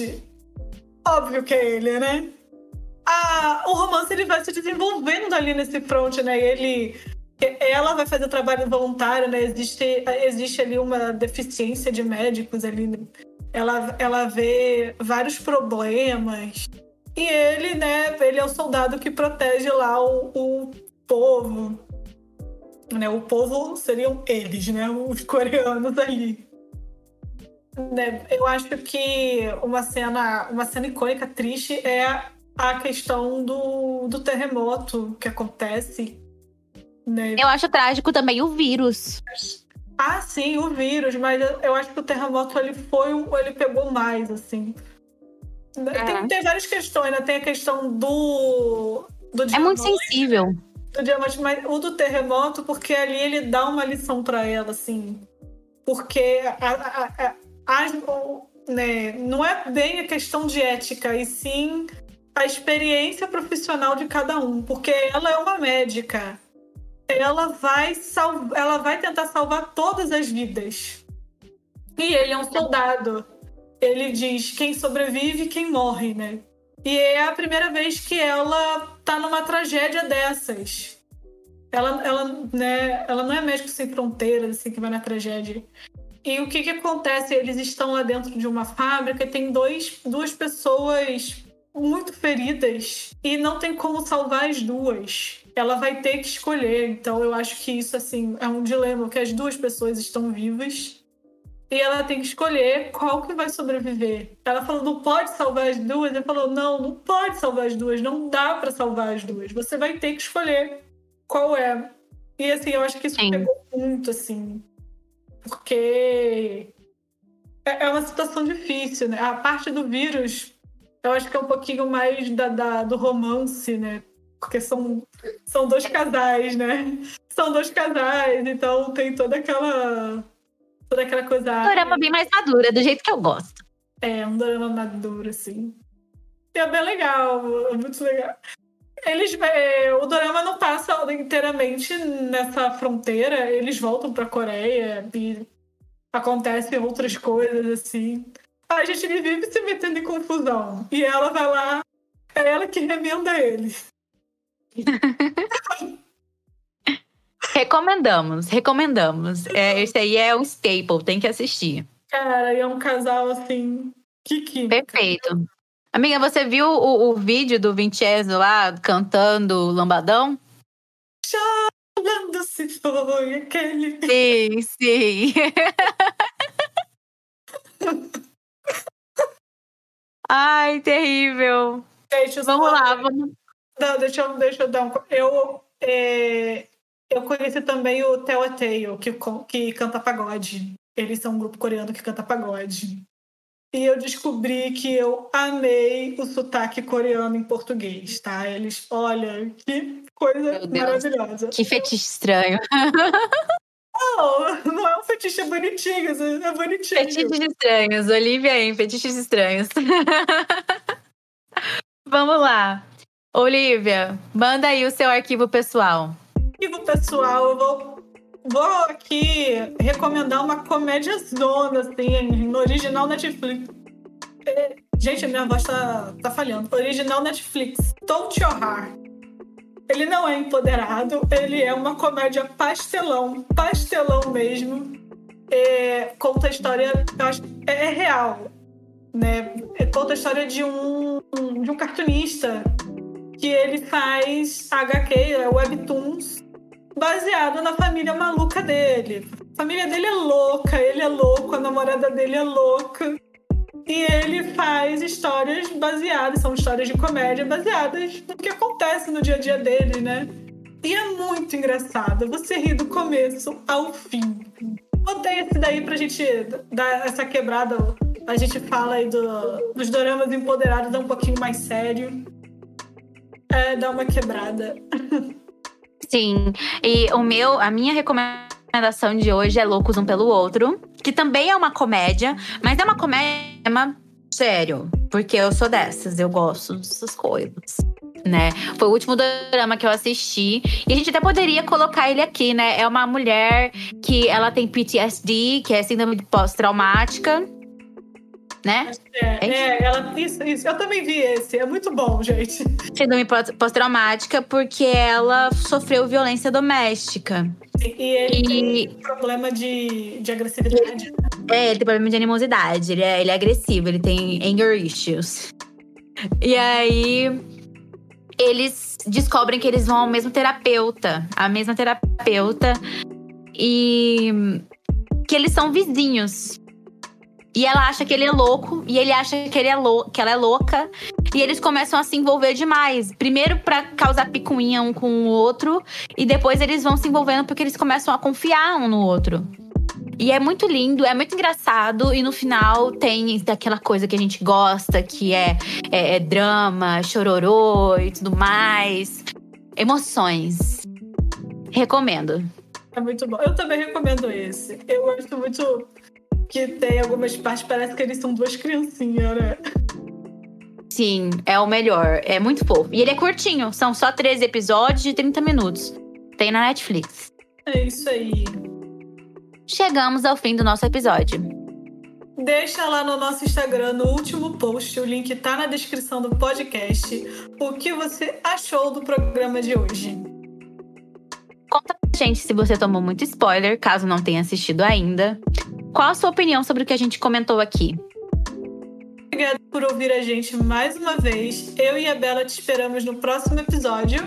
Óbvio que é ele, né? Ah, o romance ele vai se desenvolvendo ali nesse front, né? Ele ela vai fazer trabalho voluntário, né? Existe, existe ali uma deficiência de médicos ali. Né? Ela, ela vê vários problemas. E ele, né? Ele é o soldado que protege lá o, o povo. Né? O povo seriam eles, né? Os coreanos ali. Né? Eu acho que uma cena, uma cena icônica triste é a questão do, do terremoto que acontece né? Eu acho trágico também o vírus. Ah, sim, o vírus, mas eu acho que o terremoto ele foi, ele pegou mais, assim. É. Tem, tem, várias questões, né? Tem a questão do. do é muito sensível. Do diamante, mas o do terremoto, porque ali ele dá uma lição para ela, assim. Porque a, a, a, né, não é bem a questão de ética, e sim a experiência profissional de cada um. Porque ela é uma médica ela vai, sal... ela vai tentar salvar todas as vidas. E ele é um soldado. Ele diz quem sobrevive e quem morre, né? E é a primeira vez que ela tá numa tragédia dessas. Ela, ela, né, ela não é médico sem fronteiras, assim, que vai na tragédia. E o que que acontece? Eles estão lá dentro de uma fábrica e tem dois, duas pessoas muito feridas e não tem como salvar as duas ela vai ter que escolher. Então eu acho que isso assim é um dilema que as duas pessoas estão vivas e ela tem que escolher qual que vai sobreviver. Ela falou não pode salvar as duas, ele falou não, não pode salvar as duas, não dá para salvar as duas. Você vai ter que escolher qual é. E assim, eu acho que isso Sim. pegou muito assim, porque é, é uma situação difícil, né? A parte do vírus, eu acho que é um pouquinho mais da, da do romance, né? porque são, são dois casais, né? São dois casais, então tem toda aquela. Toda aquela coisa. Um drama bem mais madura, do jeito que eu gosto. É, um drama maduro, assim. É bem legal, é muito legal. Eles, é, o drama não passa inteiramente nessa fronteira, eles voltam pra Coreia e acontecem outras coisas, assim. A gente vive se metendo em confusão. E ela vai lá, é ela que remenda ele. recomendamos, recomendamos. É, esse aí é um staple, tem que assistir. Cara, e é um casal assim. Que química. Perfeito. Amiga, você viu o, o vídeo do Vincenzo lá cantando Lambadão? Chorando se foi aquele. Sim, sim. Ai, terrível. Gente, vamos lá, vamos. Não, deixa eu, deixa eu dar um. Eu, é, eu conheci também o Teo que, que canta pagode. Eles são um grupo coreano que canta pagode. E eu descobri que eu amei o sotaque coreano em português, tá? Eles, olha, que coisa maravilhosa. Que fetiche estranho. Não, não é um fetiche, é bonitinho, é bonitinho. Fetiches estranhos, Olivia aí, fetiches estranhos. Vamos lá. Olivia, manda aí o seu arquivo pessoal. Arquivo pessoal, eu vou, vou aqui recomendar uma comédia zona, assim, no original Netflix. É, gente, minha voz tá, tá falhando. Original Netflix, Don't Your Heart. Ele não é empoderado, ele é uma comédia pastelão, pastelão mesmo. É, conta a história, é, é real, né? É, conta a história de um, de um cartunista que ele faz HQ, é, webtoons, baseado na família maluca dele. A família dele é louca, ele é louco, a namorada dele é louca. E ele faz histórias baseadas, são histórias de comédia baseadas no que acontece no dia a dia dele, né? E é muito engraçado. Você ri do começo ao fim. Botei esse daí pra gente dar essa quebrada. A gente fala aí do, dos doramas empoderados, é um pouquinho mais sério. É, dá uma quebrada. Sim. E o meu, a minha recomendação de hoje é Loucos Um Pelo Outro que também é uma comédia, mas é uma comédia sério, porque eu sou dessas, eu gosto dessas coisas. Né? Foi o último drama que eu assisti. E a gente até poderia colocar ele aqui, né? É uma mulher que ela tem PTSD, que é síndrome pós-traumática né? É, é, ela, isso, isso. Eu também vi esse. É muito bom, gente. Síndrome pós-traumática porque ela sofreu violência doméstica. E ele e... tem problema de, de agressividade. É, ele tem problema de animosidade. Ele é, ele é agressivo, ele tem anger issues. E aí eles descobrem que eles vão ao mesmo terapeuta, a mesma terapeuta, e que eles são vizinhos. E ela acha que ele é louco, e ele acha que, ele é que ela é louca. E eles começam a se envolver demais. Primeiro para causar picuinha um com o outro, e depois eles vão se envolvendo porque eles começam a confiar um no outro. E é muito lindo, é muito engraçado, e no final tem daquela coisa que a gente gosta, que é, é, é drama, chororô e tudo mais. Emoções. Recomendo. É muito bom. Eu também recomendo esse. Eu gosto muito que tem algumas partes, parece que eles são duas criancinhas, né? Sim, é o melhor. É muito fofo. E ele é curtinho, são só 13 episódios de 30 minutos. Tem na Netflix. É isso aí. Chegamos ao fim do nosso episódio. Deixa lá no nosso Instagram, no último post, o link tá na descrição do podcast, o que você achou do programa de hoje. Conta pra gente se você tomou muito spoiler, caso não tenha assistido ainda. Qual a sua opinião sobre o que a gente comentou aqui? Obrigada por ouvir a gente mais uma vez. Eu e a Bela te esperamos no próximo episódio.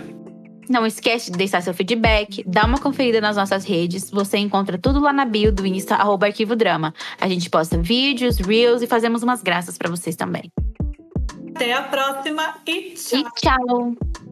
Não esquece de deixar seu feedback, dá uma conferida nas nossas redes. Você encontra tudo lá na bio do Insta, arroba Arquivo Drama. A gente posta vídeos, reels e fazemos umas graças para vocês também. Até a próxima e tchau. E tchau.